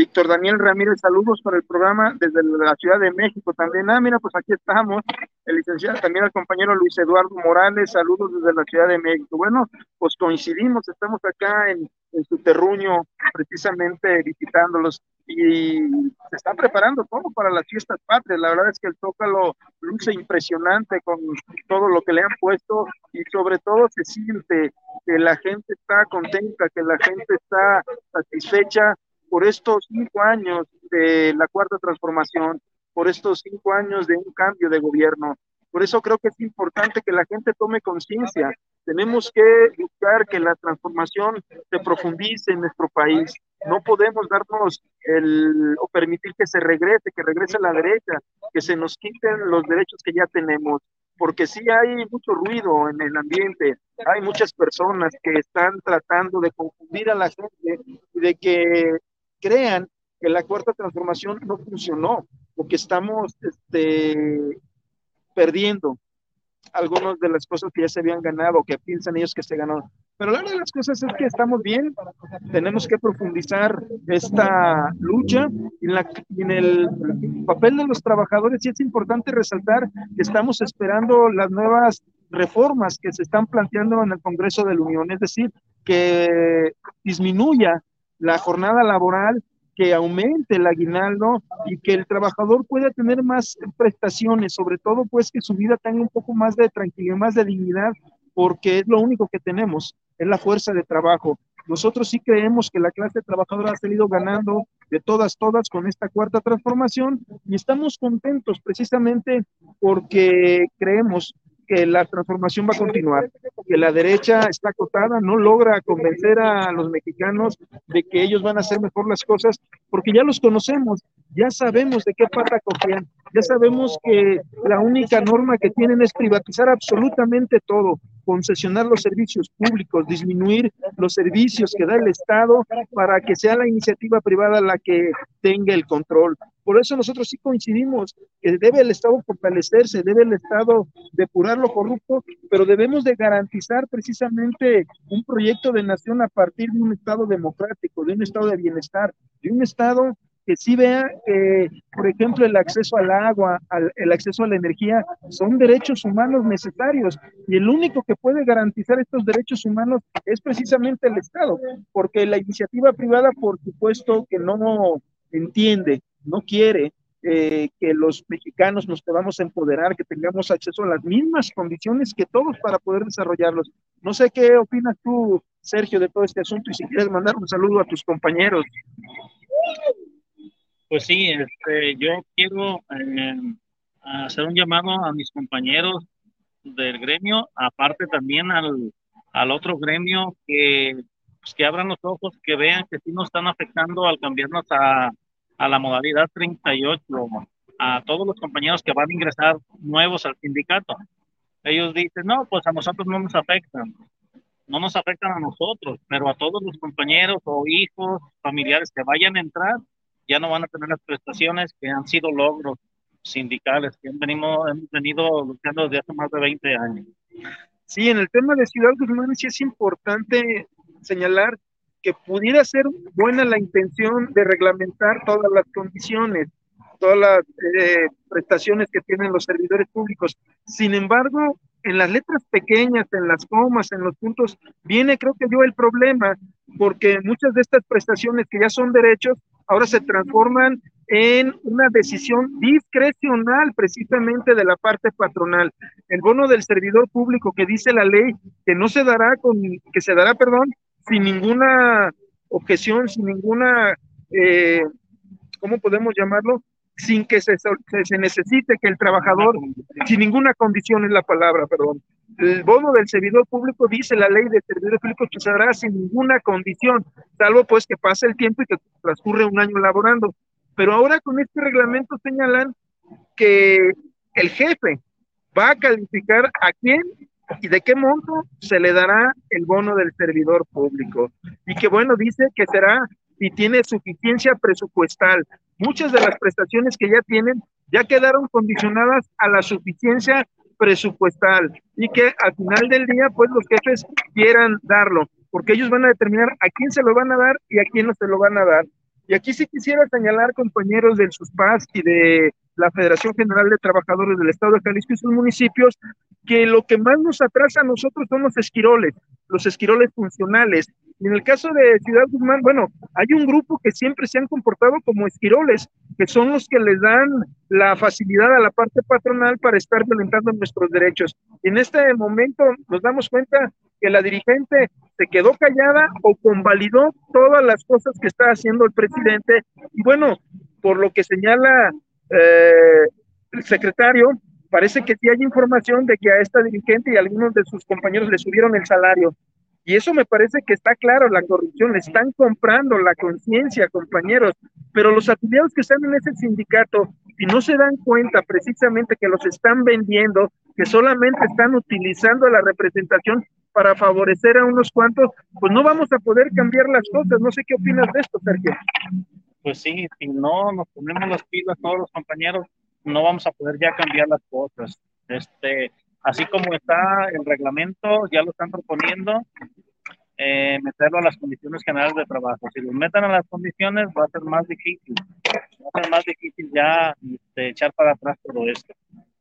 Víctor Daniel Ramírez, saludos para el programa desde la Ciudad de México también. Ah, mira, pues aquí estamos. El licenciado, también al compañero Luis Eduardo Morales, saludos desde la Ciudad de México. Bueno, pues coincidimos, estamos acá en, su terruño, precisamente visitándolos y se están preparando todo para las fiestas patrias. La verdad es que el Zócalo luce impresionante con todo lo que le han puesto y sobre todo se siente que la gente está contenta, que la gente está satisfecha por estos cinco años de la cuarta transformación, por estos cinco años de un cambio de gobierno. Por eso creo que es importante que la gente tome conciencia. Tenemos que buscar que la transformación se profundice en nuestro país. No podemos darnos el, o permitir que se regrese, que regrese la derecha, que se nos quiten los derechos que ya tenemos porque sí hay mucho ruido en el ambiente, hay muchas personas que están tratando de confundir a la gente y de que crean que la cuarta transformación no funcionó o que estamos este, perdiendo algunas de las cosas que ya se habían ganado, que piensan ellos que se ganó. Pero la verdad de las cosas es que estamos bien, tenemos que profundizar esta lucha en, la, en el papel de los trabajadores y es importante resaltar que estamos esperando las nuevas reformas que se están planteando en el Congreso de la Unión, es decir, que disminuya la jornada laboral, que aumente el aguinaldo y que el trabajador pueda tener más prestaciones, sobre todo pues que su vida tenga un poco más de tranquilidad, más de dignidad, porque es lo único que tenemos, es la fuerza de trabajo. Nosotros sí creemos que la clase trabajadora ha salido ganando de todas, todas con esta cuarta transformación y estamos contentos precisamente porque creemos que la transformación va a continuar, que la derecha está acotada, no logra convencer a los mexicanos de que ellos van a hacer mejor las cosas, porque ya los conocemos, ya sabemos de qué pata cojean, ya sabemos que la única norma que tienen es privatizar absolutamente todo, concesionar los servicios públicos, disminuir los servicios que da el Estado para que sea la iniciativa privada la que tenga el control. Por eso nosotros sí coincidimos que debe el Estado fortalecerse, debe el Estado depurar lo corrupto, pero debemos de garantizar precisamente un proyecto de nación a partir de un Estado democrático, de un Estado de bienestar, de un Estado que sí vea que, por ejemplo, el acceso al agua, el acceso a la energía, son derechos humanos necesarios y el único que puede garantizar estos derechos humanos es precisamente el Estado, porque la iniciativa privada, por supuesto, que no entiende, no quiere eh, que los mexicanos nos podamos empoderar, que tengamos acceso a las mismas condiciones que todos para poder desarrollarlos. No sé qué opinas tú, Sergio, de todo este asunto y si quieres mandar un saludo a tus compañeros. Pues sí, este, yo quiero eh, hacer un llamado a mis compañeros del gremio, aparte también al, al otro gremio que, pues, que abran los ojos, que vean que sí nos están afectando al cambiarnos a, a la modalidad 38, a todos los compañeros que van a ingresar nuevos al sindicato. Ellos dicen, no, pues a nosotros no nos afectan, no nos afectan a nosotros, pero a todos los compañeros o hijos, familiares que vayan a entrar, ya no van a tener las prestaciones que han sido logros sindicales que han venido, hemos venido luchando desde hace más de 20 años. Sí, en el tema de Ciudad Guzmán sí es importante señalar que pudiera ser buena la intención de reglamentar todas las condiciones, todas las eh, prestaciones que tienen los servidores públicos. Sin embargo, en las letras pequeñas, en las comas, en los puntos, viene creo que yo el problema, porque muchas de estas prestaciones que ya son derechos, ahora se transforman en una decisión discrecional precisamente de la parte patronal. El bono del servidor público que dice la ley que no se dará con, que se dará, perdón, sin ninguna objeción, sin ninguna, eh, ¿cómo podemos llamarlo? Sin que se, se, necesite que el trabajador, sin ninguna condición es la palabra, perdón. El bono del servidor público dice la ley de servidor público que se dará sin ninguna condición, salvo pues que pase el tiempo y que transcurre un año laborando. Pero ahora con este reglamento señalan que el jefe va a calificar a quién y de qué monto se le dará el bono del servidor público. Y que bueno, dice que será si tiene suficiencia presupuestal. Muchas de las prestaciones que ya tienen ya quedaron condicionadas a la suficiencia presupuestal y que al final del día pues los jefes quieran darlo, porque ellos van a determinar a quién se lo van a dar y a quién no se lo van a dar. Y aquí sí quisiera señalar, compañeros del SUSPAS y de la Federación General de Trabajadores del Estado de Jalisco y sus municipios, que lo que más nos atrasa a nosotros son los esquiroles, los esquiroles funcionales. En el caso de Ciudad Guzmán, bueno, hay un grupo que siempre se han comportado como esquiroles, que son los que les dan la facilidad a la parte patronal para estar violentando nuestros derechos. En este momento nos damos cuenta que la dirigente se quedó callada o convalidó todas las cosas que está haciendo el presidente. Y bueno, por lo que señala eh, el secretario, parece que sí hay información de que a esta dirigente y a algunos de sus compañeros le subieron el salario. Y eso me parece que está claro, la corrupción, le están comprando la conciencia, compañeros, pero los afiliados que están en ese sindicato, y no se dan cuenta precisamente que los están vendiendo, que solamente están utilizando la representación para favorecer a unos cuantos, pues no vamos a poder cambiar las cosas. No sé qué opinas de esto, Sergio pues sí, si no nos ponemos las pilas todos los compañeros, no vamos a poder ya cambiar las cosas. Este, así como está el reglamento, ya lo están proponiendo, eh, meterlo a las condiciones generales de trabajo. Si lo meten a las condiciones, va a ser más difícil. Va a ser más difícil ya este, echar para atrás todo esto.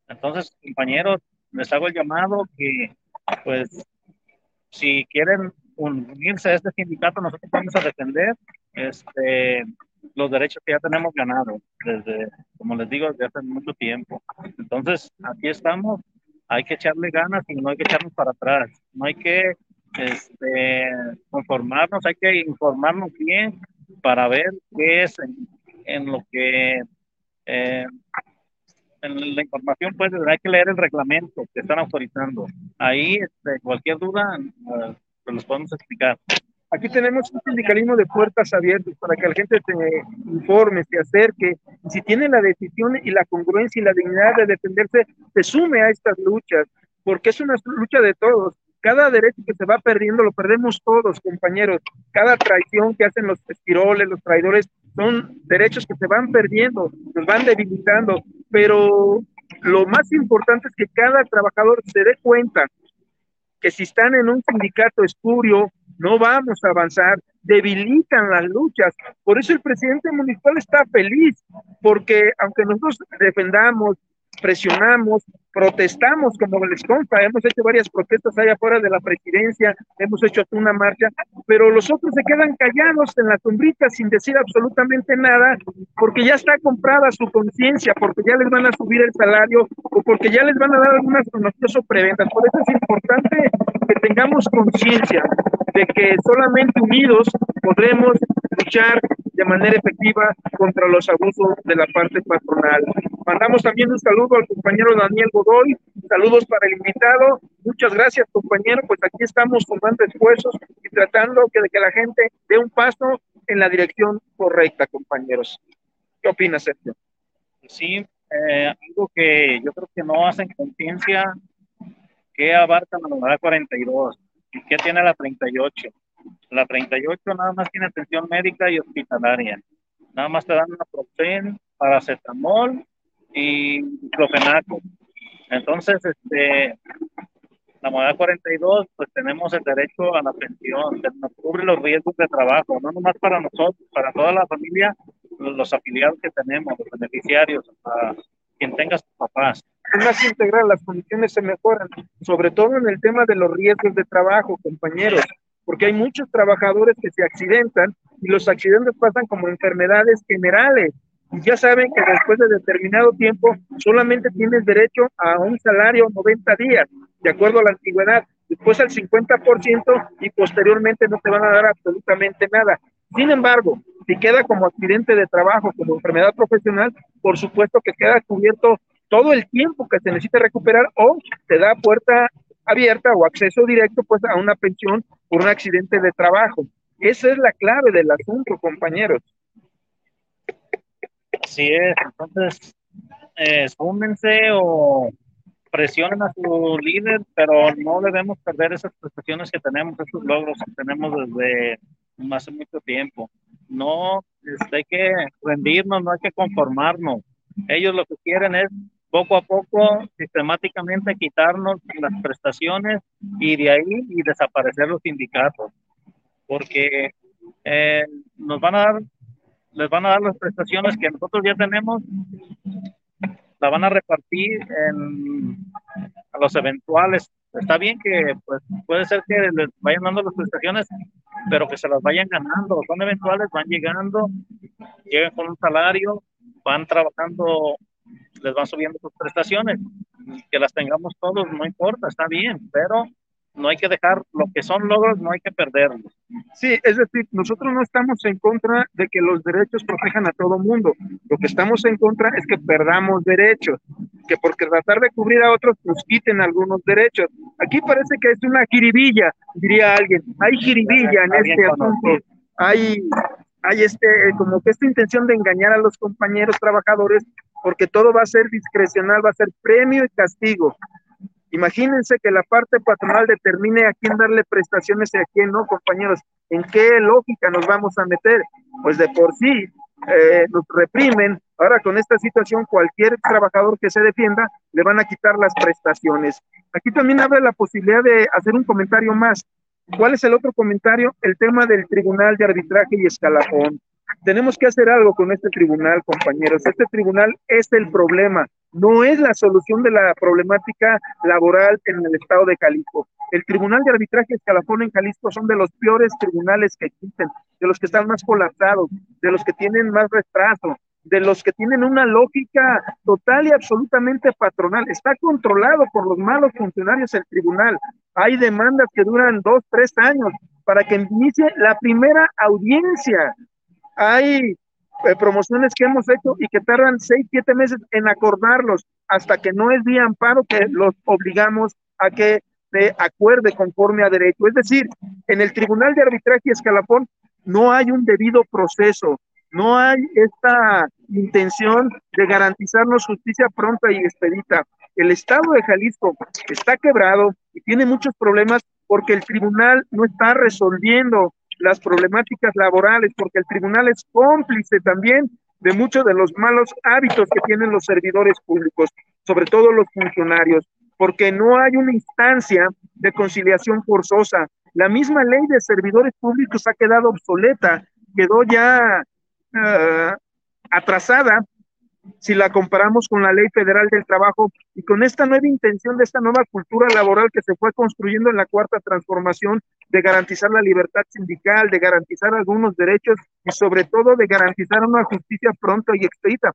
Entonces, compañeros, les hago el llamado que, pues, si quieren unirse a este sindicato, nosotros vamos a defender este, los derechos que ya tenemos ganados desde, como les digo, desde hace mucho tiempo. Entonces, aquí estamos, hay que echarle ganas y no hay que echarnos para atrás, no hay que este, conformarnos, hay que informarnos bien para ver qué es en, lo que eh, en la información pues hay que leer el reglamento que están autorizando. Ahí este, cualquier duda uh, los podemos explicar. Aquí tenemos un sindicalismo de puertas abiertas para que la gente se informe, se acerque, y si tiene la decisión y la congruencia y la dignidad de defenderse, se sume a estas luchas, porque es una lucha de todos. Cada derecho que se va perdiendo lo perdemos todos, compañeros. Cada traición que hacen los espiroles, los traidores, son derechos que se van perdiendo, nos van debilitando, pero lo más importante es que cada trabajador se dé cuenta que si están en un sindicato espurio, no vamos a avanzar, debilitan las luchas. Por eso el presidente municipal está feliz, porque aunque nosotros defendamos, presionamos, protestamos, como les consta, hemos hecho varias protestas allá afuera de la presidencia, hemos hecho una marcha, pero los otros se quedan callados en la sombrita sin decir absolutamente nada, porque ya está comprada su conciencia, porque ya les van a subir el salario o porque ya les van a dar algunas conocidas o preventas. Por eso es importante que tengamos conciencia de que solamente unidos podremos luchar de manera efectiva contra los abusos de la parte patronal. Mandamos también un saludo al compañero Daniel Godoy, saludos para el invitado, muchas gracias compañero, pues aquí estamos sumando esfuerzos y tratando que, de que la gente dé un paso en la dirección correcta, compañeros. ¿Qué opinas, Sergio? Sí, eh, algo que yo creo que no hacen conciencia, que abarca la unidad 42 y qué tiene la 38. La 38 nada más tiene atención médica y hospitalaria. Nada más te dan una profen, paracetamol y clofenaco. Entonces, este, la modalidad 42, pues tenemos el derecho a la pensión, nos cubre los riesgos de trabajo, no nomás para nosotros, para toda la familia, los afiliados que tenemos, los beneficiarios, para quien tenga sus papás. Es más integral, las condiciones se mejoran, sobre todo en el tema de los riesgos de trabajo, compañeros porque hay muchos trabajadores que se accidentan y los accidentes pasan como enfermedades generales. Y ya saben que después de determinado tiempo solamente tienes derecho a un salario 90 días, de acuerdo a la antigüedad, después al 50% y posteriormente no te van a dar absolutamente nada. Sin embargo, si queda como accidente de trabajo, como enfermedad profesional, por supuesto que queda cubierto todo el tiempo que se necesita recuperar o te da puerta abierta o acceso directo pues a una pensión por un accidente de trabajo. Esa es la clave del asunto, compañeros. Así es, entonces, eh, o presionen a su líder, pero no debemos perder esas prestaciones que tenemos, esos logros que tenemos desde hace mucho tiempo. No este, hay que rendirnos, no hay que conformarnos. Ellos lo que quieren es poco a poco, sistemáticamente quitarnos las prestaciones y de ahí y desaparecer los sindicatos, porque eh, nos van a dar, les van a dar las prestaciones que nosotros ya tenemos, la van a repartir en, a los eventuales. Está bien que pues, puede ser que les vayan dando las prestaciones, pero que se las vayan ganando. Son eventuales, van llegando, llegan con un salario, van trabajando les van subiendo sus prestaciones. Que las tengamos todos, no importa, está bien, pero no hay que dejar lo que son logros, no hay que perderlos. Sí, es decir, nosotros no estamos en contra de que los derechos protejan a todo mundo. Lo que estamos en contra es que perdamos derechos, que porque tratar de cubrir a otros nos quiten algunos derechos. Aquí parece que es una jiribilla, diría alguien. Hay jiribilla en este asunto. Hay, hay este, como que esta intención de engañar a los compañeros trabajadores porque todo va a ser discrecional, va a ser premio y castigo. Imagínense que la parte patronal determine a quién darle prestaciones y a quién no, compañeros. ¿En qué lógica nos vamos a meter? Pues de por sí eh, nos reprimen. Ahora con esta situación, cualquier trabajador que se defienda le van a quitar las prestaciones. Aquí también abre la posibilidad de hacer un comentario más. ¿Cuál es el otro comentario? El tema del Tribunal de Arbitraje y Escalafón. Tenemos que hacer algo con este tribunal, compañeros. Este tribunal es el problema, no es la solución de la problemática laboral en el estado de Jalisco. El Tribunal de Arbitraje Escalafón en Jalisco son de los peores tribunales que existen, de los que están más colapsados, de los que tienen más retraso, de los que tienen una lógica total y absolutamente patronal. Está controlado por los malos funcionarios del tribunal. Hay demandas que duran dos, tres años para que inicie la primera audiencia hay eh, promociones que hemos hecho y que tardan seis, siete meses en acordarlos hasta que no es vía amparo que los obligamos a que se acuerde conforme a derecho. Es decir, en el Tribunal de Arbitraje y Escalafón no hay un debido proceso, no hay esta intención de garantizarnos justicia pronta y expedita. El Estado de Jalisco está quebrado y tiene muchos problemas porque el tribunal no está resolviendo las problemáticas laborales, porque el tribunal es cómplice también de muchos de los malos hábitos que tienen los servidores públicos, sobre todo los funcionarios, porque no hay una instancia de conciliación forzosa. La misma ley de servidores públicos ha quedado obsoleta, quedó ya uh, atrasada si la comparamos con la Ley Federal del Trabajo y con esta nueva intención de esta nueva cultura laboral que se fue construyendo en la cuarta transformación de garantizar la libertad sindical, de garantizar algunos derechos y sobre todo de garantizar una justicia pronta y expedita.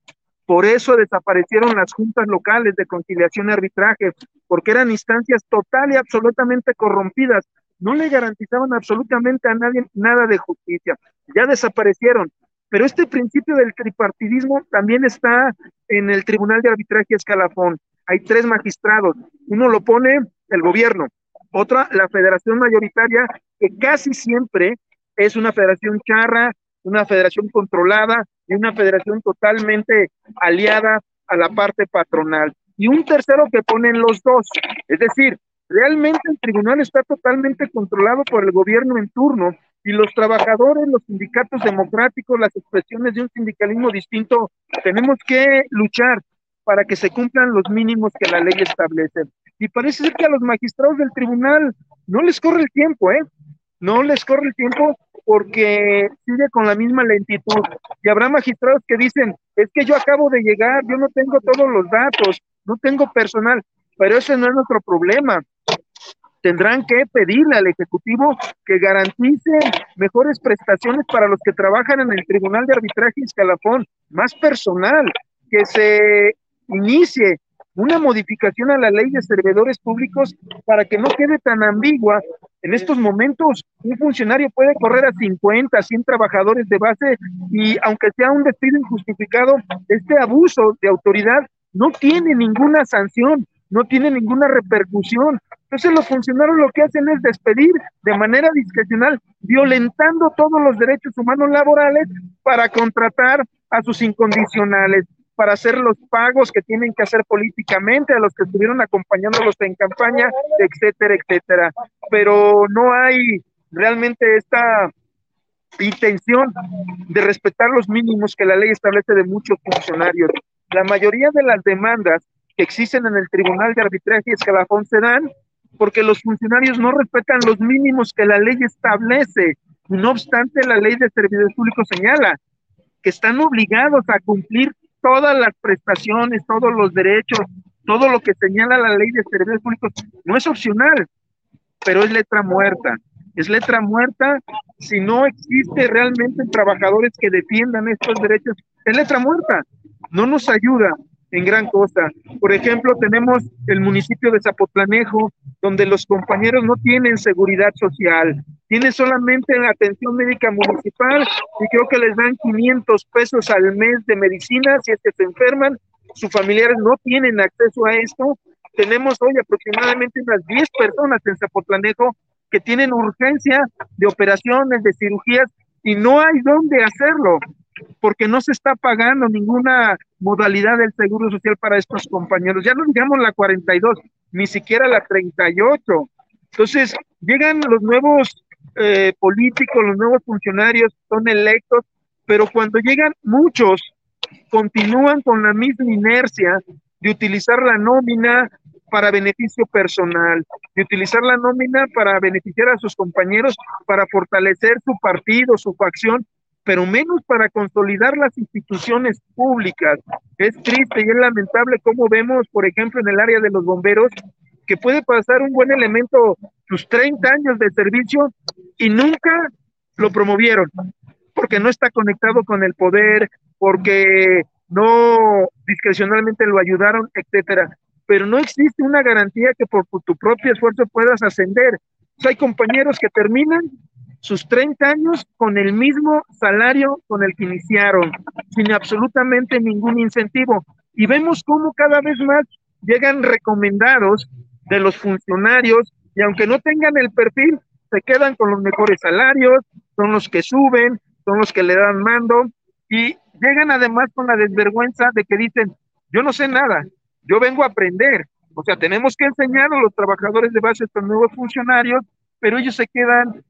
Por eso desaparecieron las juntas locales de conciliación y arbitraje, porque eran instancias total y absolutamente corrompidas. No le garantizaban absolutamente a nadie nada de justicia. Ya desaparecieron. Pero este principio del tripartidismo también está en el Tribunal de Arbitraje Escalafón. Hay tres magistrados. Uno lo pone el gobierno, otra la federación mayoritaria, que casi siempre es una federación charra, una federación controlada y una federación totalmente aliada a la parte patronal. Y un tercero que ponen los dos. Es decir, realmente el tribunal está totalmente controlado por el gobierno en turno y los trabajadores, los sindicatos democráticos, las expresiones de un sindicalismo distinto, tenemos que luchar para que se cumplan los mínimos que la ley establece. Y parece ser que a los magistrados del tribunal no les corre el tiempo, ¿eh? No les corre el tiempo porque sigue con la misma lentitud. Y habrá magistrados que dicen, es que yo acabo de llegar, yo no tengo todos los datos, no tengo personal, pero ese no es nuestro problema tendrán que pedirle al Ejecutivo que garantice mejores prestaciones para los que trabajan en el Tribunal de Arbitraje y Escalafón, más personal, que se inicie una modificación a la ley de servidores públicos para que no quede tan ambigua. En estos momentos, un funcionario puede correr a 50, 100 trabajadores de base y aunque sea un despido injustificado, este abuso de autoridad no tiene ninguna sanción, no tiene ninguna repercusión. Entonces los funcionarios lo que hacen es despedir de manera discrecional, violentando todos los derechos humanos laborales para contratar a sus incondicionales, para hacer los pagos que tienen que hacer políticamente a los que estuvieron acompañándolos en campaña, etcétera, etcétera. Pero no hay realmente esta intención de respetar los mínimos que la ley establece de muchos funcionarios. La mayoría de las demandas que existen en el Tribunal de Arbitraje Escalafón se dan porque los funcionarios no respetan los mínimos que la ley establece. No obstante, la ley de servidores públicos señala que están obligados a cumplir todas las prestaciones, todos los derechos, todo lo que señala la ley de servidores públicos. No es opcional, pero es letra muerta. Es letra muerta si no existe realmente trabajadores que defiendan estos derechos. Es letra muerta. No nos ayuda en gran cosa. Por ejemplo, tenemos el municipio de Zapotlanejo, donde los compañeros no tienen seguridad social, tienen solamente la atención médica municipal y creo que les dan 500 pesos al mes de medicina si es que se enferman, sus familiares no tienen acceso a esto. Tenemos hoy aproximadamente unas 10 personas en Zapotlanejo que tienen urgencia de operaciones, de cirugías y no hay dónde hacerlo porque no se está pagando ninguna modalidad del seguro social para estos compañeros. Ya no digamos la 42, ni siquiera la 38. Entonces, llegan los nuevos eh, políticos, los nuevos funcionarios, son electos, pero cuando llegan muchos, continúan con la misma inercia de utilizar la nómina para beneficio personal, de utilizar la nómina para beneficiar a sus compañeros, para fortalecer su partido, su facción, pero menos para consolidar las instituciones públicas. Es triste y es lamentable cómo vemos, por ejemplo, en el área de los bomberos, que puede pasar un buen elemento sus 30 años de servicio y nunca lo promovieron, porque no está conectado con el poder, porque no discrecionalmente lo ayudaron, etcétera. Pero no existe una garantía que por tu propio esfuerzo puedas ascender. hay compañeros que terminan sus 30 años con el mismo salario con el que iniciaron, sin absolutamente ningún incentivo. Y vemos cómo cada vez más llegan recomendados de los funcionarios y aunque no tengan el perfil, se quedan con los mejores salarios, son los que suben, son los que le dan mando y llegan además con la desvergüenza de que dicen, yo no sé nada, yo vengo a aprender. O sea, tenemos que enseñar a los trabajadores de base, a estos nuevos funcionarios, pero ellos se quedan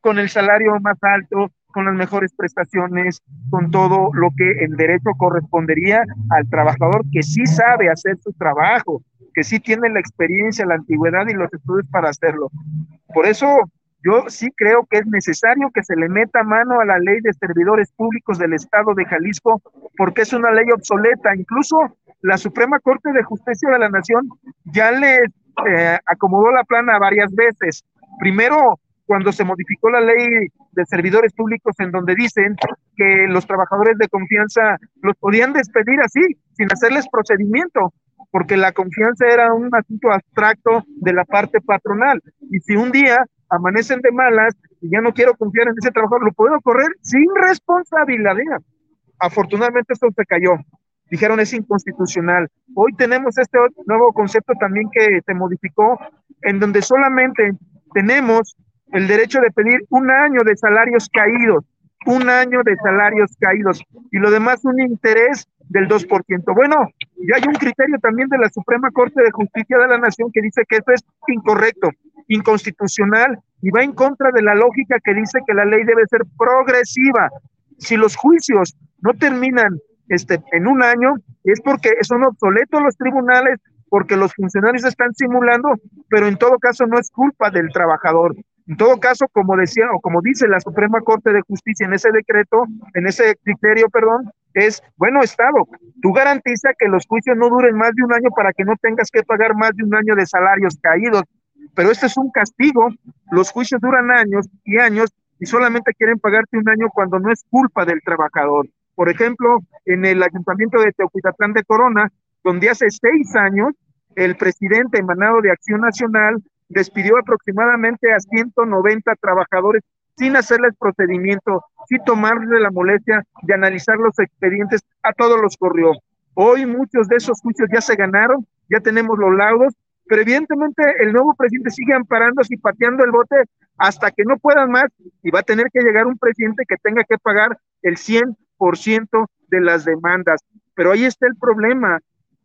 con el salario más alto, con las mejores prestaciones, con todo lo que en derecho correspondería al trabajador que sí sabe hacer su trabajo, que sí tiene la experiencia, la antigüedad y los estudios para hacerlo. Por eso yo sí creo que es necesario que se le meta mano a la ley de servidores públicos del Estado de Jalisco, porque es una ley obsoleta. Incluso la Suprema Corte de Justicia de la Nación ya le eh, acomodó la plana varias veces. Primero, cuando se modificó la ley de servidores públicos en donde dicen que los trabajadores de confianza los podían despedir así, sin hacerles procedimiento, porque la confianza era un asunto abstracto de la parte patronal. Y si un día amanecen de malas y ya no quiero confiar en ese trabajador, lo puedo correr sin responsabilidad. Afortunadamente esto se cayó. Dijeron es inconstitucional. Hoy tenemos este nuevo concepto también que se modificó, en donde solamente tenemos el derecho de pedir un año de salarios caídos, un año de salarios caídos y lo demás un interés del 2%. Bueno, ya hay un criterio también de la Suprema Corte de Justicia de la Nación que dice que esto es incorrecto, inconstitucional y va en contra de la lógica que dice que la ley debe ser progresiva. Si los juicios no terminan este, en un año, es porque son obsoletos los tribunales, porque los funcionarios están simulando, pero en todo caso no es culpa del trabajador. En todo caso, como decía o como dice la Suprema Corte de Justicia en ese decreto, en ese criterio, perdón, es, bueno, Estado, tú garantiza que los juicios no duren más de un año para que no tengas que pagar más de un año de salarios caídos. Pero este es un castigo, los juicios duran años y años y solamente quieren pagarte un año cuando no es culpa del trabajador. Por ejemplo, en el ayuntamiento de Teocuitatlán de Corona, donde hace seis años el presidente emanado de Acción Nacional despidió aproximadamente a 190 trabajadores sin hacerles procedimiento, sin tomarle la molestia de analizar los expedientes, a todos los corrió. Hoy muchos de esos juicios ya se ganaron, ya tenemos los laudos, pero evidentemente el nuevo presidente sigue amparándose y pateando el bote hasta que no puedan más y va a tener que llegar un presidente que tenga que pagar el 100% de las demandas. Pero ahí está el problema,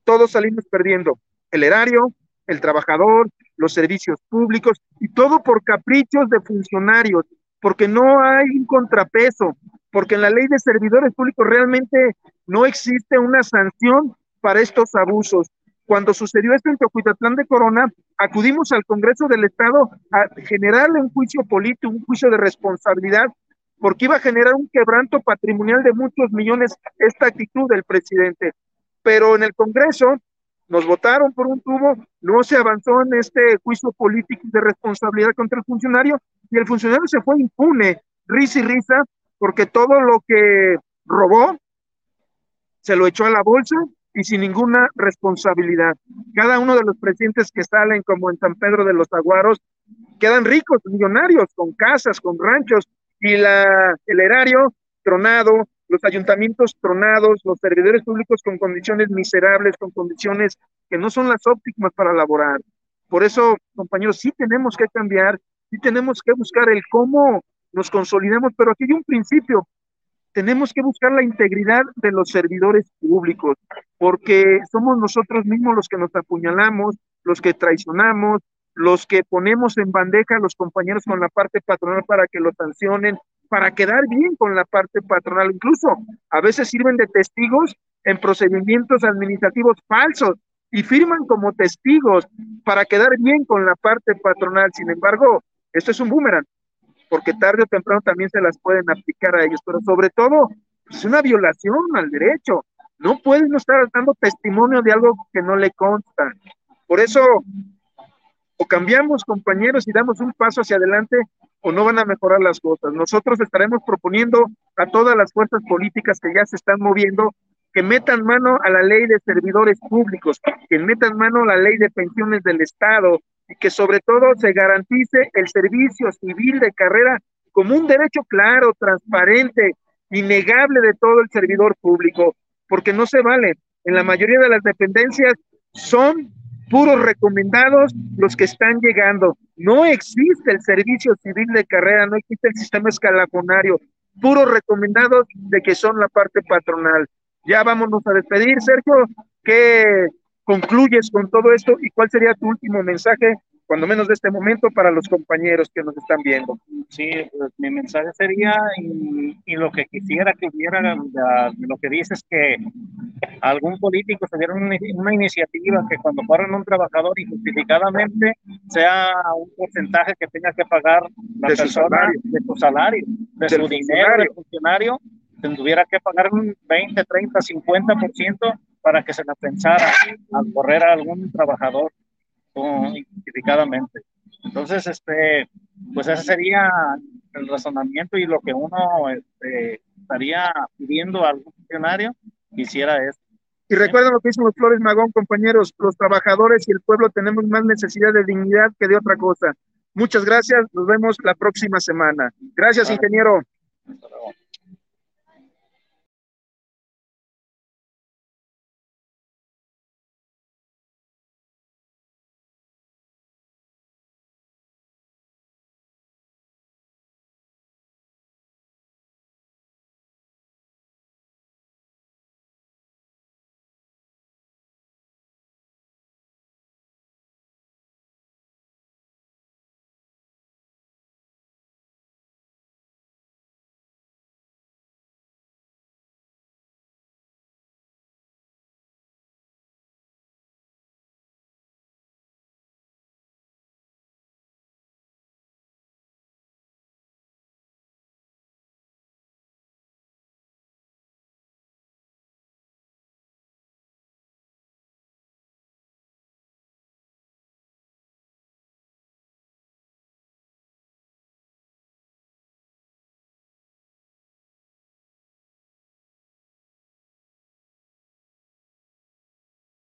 todos salimos perdiendo, el erario, el trabajador, los servicios públicos y todo por caprichos de funcionarios, porque no hay un contrapeso, porque en la ley de servidores públicos realmente no existe una sanción para estos abusos. Cuando sucedió esto en Teocuitatlán de Corona, acudimos al Congreso del Estado a generarle un juicio político, un juicio de responsabilidad, porque iba a generar un quebranto patrimonial de muchos millones esta actitud del presidente. Pero en el Congreso nos votaron por un tubo, no se avanzó en este juicio político de responsabilidad contra el funcionario y el funcionario se fue impune, risa y risa, porque todo lo que robó se lo echó a la bolsa y sin ninguna responsabilidad. Cada uno de los presidentes que salen, como en San Pedro de los Aguaros, quedan ricos, millonarios, con casas, con ranchos, y la, el erario tronado, los ayuntamientos tronados, los servidores públicos con condiciones miserables, con condiciones que no son las óptimas para laborar. Por eso, compañeros, sí tenemos que cambiar, sí tenemos que buscar el cómo nos consolidemos, pero aquí hay un principio. Tenemos que buscar la integridad de los servidores públicos, porque somos nosotros mismos los que nos apuñalamos, los que traicionamos, los que ponemos en bandeja a los compañeros con la parte patronal para que los sancionen, para quedar bien con la parte patronal. Incluso a veces sirven de testigos en procedimientos administrativos falsos y firman como testigos para quedar bien con la parte patronal. Sin embargo, esto es un boomerang, porque tarde o temprano también se las pueden aplicar a ellos, pero sobre todo es una violación al derecho. No pueden estar dando testimonio de algo que no le consta. Por eso, o cambiamos compañeros y damos un paso hacia adelante, o no van a mejorar las cosas. Nosotros estaremos proponiendo a todas las fuerzas políticas que ya se están moviendo que metan mano a la ley de servidores públicos, que metan mano a la ley de pensiones del Estado y que sobre todo se garantice el servicio civil de carrera como un derecho claro, transparente, innegable de todo el servidor público, porque no se vale. En la mayoría de las dependencias son puros recomendados los que están llegando. No existe el servicio civil de carrera, no existe el sistema escalafonario, puros recomendados de que son la parte patronal. Ya vámonos a despedir, Sergio. ¿Qué concluyes con todo esto y cuál sería tu último mensaje, cuando menos de este momento, para los compañeros que nos están viendo? Sí, pues, mi mensaje sería, y, lo que quisiera que hubiera, lo que dices que algún político se diera una, una, iniciativa que cuando corren un trabajador injustificadamente sea un porcentaje que tenga que pagar la De su persona salario. de su salario, de Del su dinero, del funcionario, tuviera que pagar un 20, 30, 50% para que se la pensara al correr a algún trabajador injustificadamente. Entonces, este, pues ese sería el razonamiento y lo que uno este, estaría pidiendo a algún funcionario que hiciera eso. Y recuerden lo que dicen los Flores Magón, compañeros, los trabajadores y el pueblo tenemos más necesidad de dignidad que de otra cosa. Muchas gracias, nos vemos la próxima semana. Gracias, ingeniero.